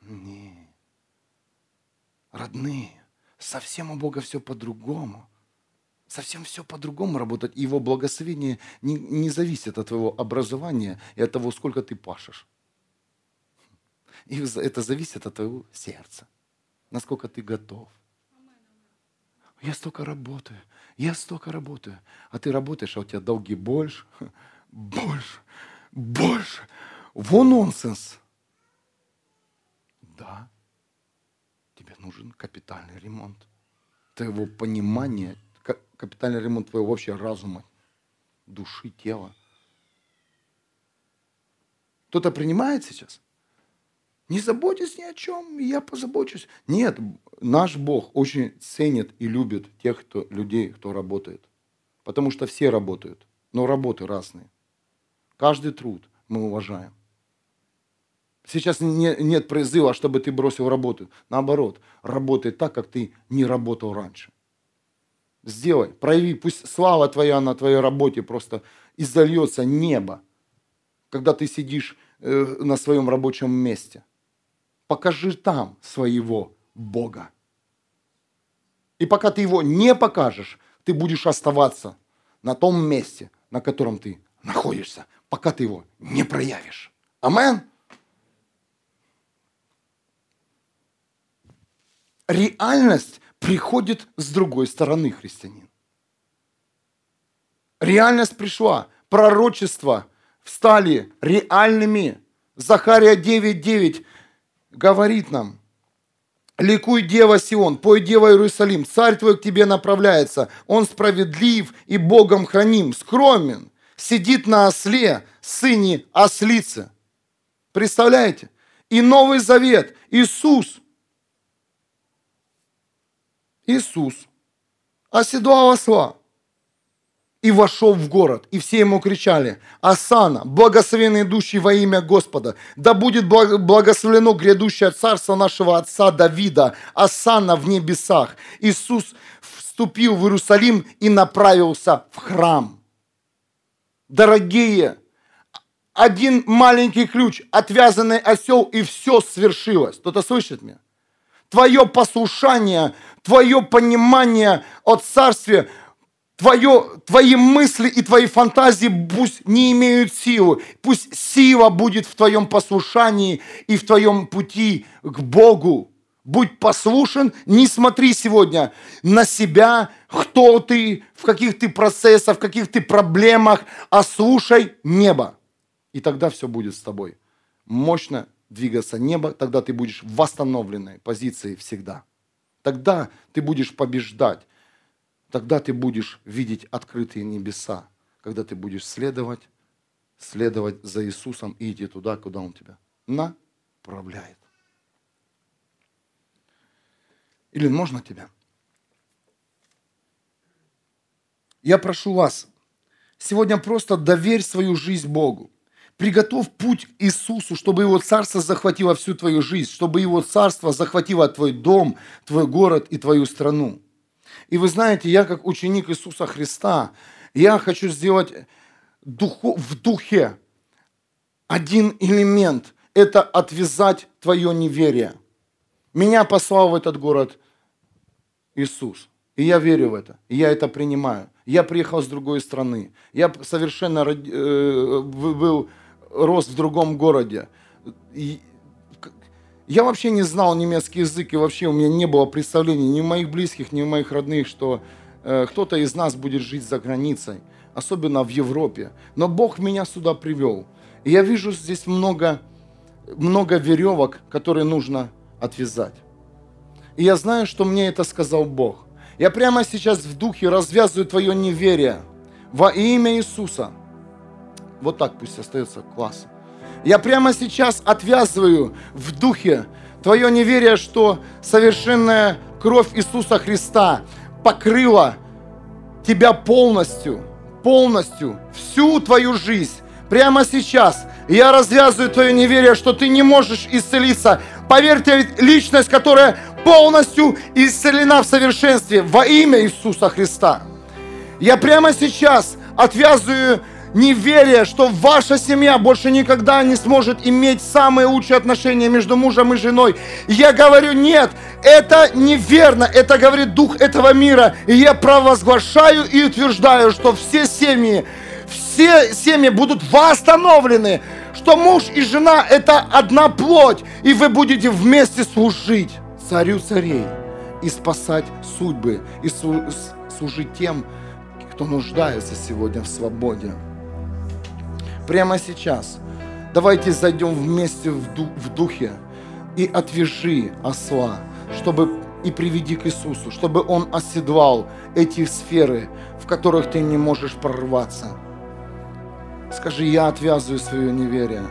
Не. Родные, совсем у Бога все по-другому. Совсем все по-другому работать. Его благословение не, не зависит от твоего образования и от того, сколько ты пашешь. И это зависит от твоего сердца. Насколько ты готов. Я столько работаю. Я столько работаю. А ты работаешь, а у тебя долги больше, больше, больше. Во нонсенс. Да, тебе нужен капитальный ремонт. Твоего понимания, капитальный ремонт твоего вообще разума, души, тела. Кто-то принимает сейчас? Не заботьтесь ни о чем, я позабочусь. Нет, наш Бог очень ценит и любит тех кто, людей, кто работает. Потому что все работают, но работы разные. Каждый труд мы уважаем. Сейчас не, нет призыва, чтобы ты бросил работу. Наоборот, работай так, как ты не работал раньше. Сделай, прояви, пусть слава твоя на твоей работе просто изольется небо, когда ты сидишь э, на своем рабочем месте покажи там своего Бога. И пока ты его не покажешь, ты будешь оставаться на том месте, на котором ты находишься, пока ты его не проявишь. Амен. Реальность приходит с другой стороны, христианин. Реальность пришла, пророчества стали реальными. Захария 9.9 говорит нам, Ликуй, Дева Сион, пой, Дева Иерусалим, царь твой к тебе направляется, он справедлив и Богом храним, скромен, сидит на осле, сыне ослицы. Представляете? И Новый Завет, Иисус, Иисус оседлал осла и вошел в город. И все ему кричали, Асана, благословенный идущий во имя Господа, да будет благословено грядущее царство нашего отца Давида, Асана в небесах. Иисус вступил в Иерусалим и направился в храм. Дорогие, один маленький ключ, отвязанный осел, и все свершилось. Кто-то слышит меня? Твое послушание, твое понимание о царстве – твое, твои мысли и твои фантазии пусть не имеют силы. Пусть сила будет в твоем послушании и в твоем пути к Богу. Будь послушен, не смотри сегодня на себя, кто ты, в каких ты процессах, в каких ты проблемах, а слушай небо. И тогда все будет с тобой. Мощно двигаться небо, тогда ты будешь в восстановленной позиции всегда. Тогда ты будешь побеждать. Тогда ты будешь видеть открытые небеса, когда ты будешь следовать, следовать за Иисусом и идти туда, куда Он тебя направляет. Или можно тебя? Я прошу вас, сегодня просто доверь свою жизнь Богу. Приготовь путь Иисусу, чтобы Его Царство захватило всю твою жизнь, чтобы Его Царство захватило твой дом, твой город и твою страну. И вы знаете, я как ученик Иисуса Христа, я хочу сделать духу, в духе один элемент – это отвязать твое неверие. Меня послал в этот город Иисус. И я верю в это. И я это принимаю. Я приехал с другой страны. Я совершенно э, был рос в другом городе. И я вообще не знал немецкий язык, и вообще у меня не было представления ни у моих близких, ни у моих родных, что э, кто-то из нас будет жить за границей, особенно в Европе. Но Бог меня сюда привел. И я вижу здесь много, много веревок, которые нужно отвязать. И я знаю, что мне это сказал Бог. Я прямо сейчас в духе развязываю твое неверие во имя Иисуса. Вот так пусть остается класс. Я прямо сейчас отвязываю в духе твое неверие, что совершенная кровь Иисуса Христа покрыла тебя полностью, полностью, всю твою жизнь. Прямо сейчас я развязываю твое неверие, что ты не можешь исцелиться. Поверьте, личность, которая полностью исцелена в совершенстве во имя Иисуса Христа. Я прямо сейчас отвязываю неверие, что ваша семья больше никогда не сможет иметь самые лучшие отношения между мужем и женой. Я говорю, нет, это неверно, это говорит дух этого мира. И я провозглашаю и утверждаю, что все семьи, все семьи будут восстановлены, что муж и жена это одна плоть, и вы будете вместе служить царю царей и спасать судьбы, и служить тем, кто нуждается сегодня в свободе прямо сейчас. Давайте зайдем вместе в, ду- в духе и отвяжи осла, чтобы и приведи к Иисусу, чтобы Он оседлал эти сферы, в которых ты не можешь прорваться. Скажи, я отвязываю свое неверие.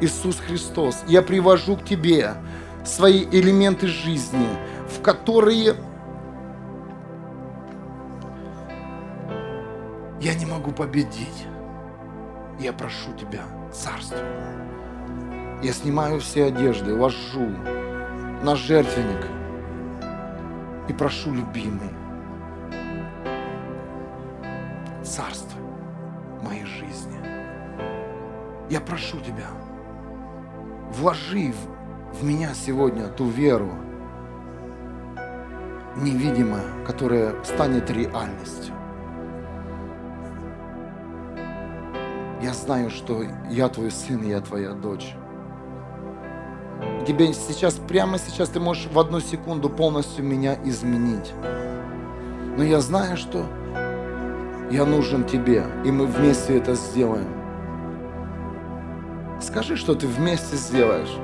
Иисус Христос, я привожу к Тебе свои элементы жизни, в которые я не могу победить. Я прошу Тебя, Царство. Я снимаю все одежды, ложу на жертвенник и прошу, любимый, Царство моей жизни. Я прошу Тебя, вложи в, меня сегодня ту веру, невидимая, которая станет реальностью. Я знаю, что я твой сын, я твоя дочь. Тебе сейчас, прямо сейчас ты можешь в одну секунду полностью меня изменить. Но я знаю, что я нужен тебе, и мы вместе это сделаем. Скажи, что ты вместе сделаешь.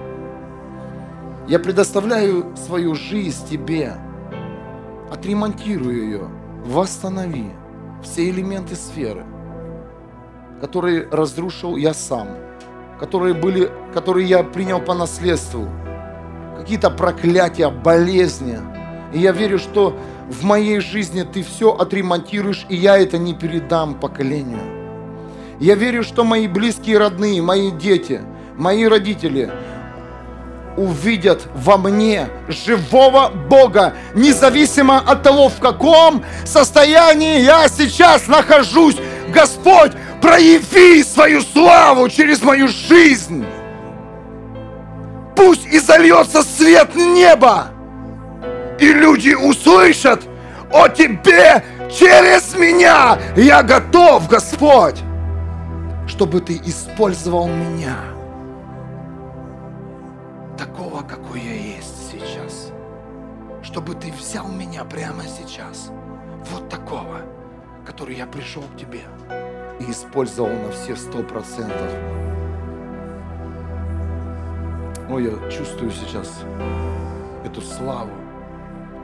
Я предоставляю свою жизнь тебе. Отремонтируй ее, восстанови все элементы сферы – которые разрушил я сам, которые, были, которые я принял по наследству, какие-то проклятия, болезни. И я верю, что в моей жизни ты все отремонтируешь, и я это не передам поколению. Я верю, что мои близкие родные, мои дети, мои родители увидят во мне живого Бога, независимо от того, в каком состоянии я сейчас нахожусь. Господь, прояви свою славу через мою жизнь. Пусть и зальется свет неба, и люди услышат о Тебе через меня. Я готов, Господь, чтобы Ты использовал меня такого, какой я есть сейчас. Чтобы Ты взял меня прямо сейчас, вот такого, который я пришел к Тебе и использовал на все сто процентов. Ой, я чувствую сейчас эту славу.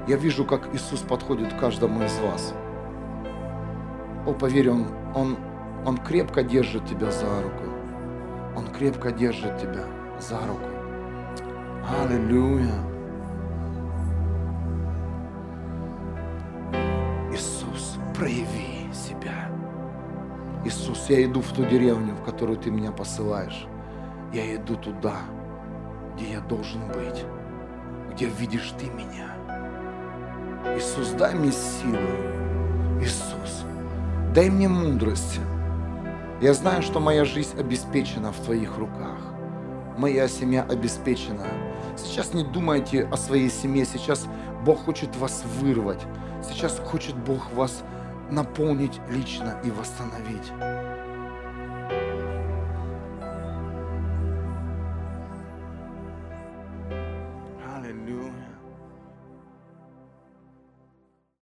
Я вижу, как Иисус подходит к каждому из вас. О, поверь, Он, Он, Он крепко держит тебя за руку. Он крепко держит тебя за руку. Аллилуйя. Иисус, прояви Иисус, я иду в ту деревню, в которую ты меня посылаешь. Я иду туда, где я должен быть, где видишь ты меня. Иисус, дай мне силу. Иисус, дай мне мудрость. Я знаю, что моя жизнь обеспечена в Твоих руках. Моя семья обеспечена. Сейчас не думайте о своей семье. Сейчас Бог хочет вас вырвать. Сейчас хочет Бог вас наполнить лично и восстановить.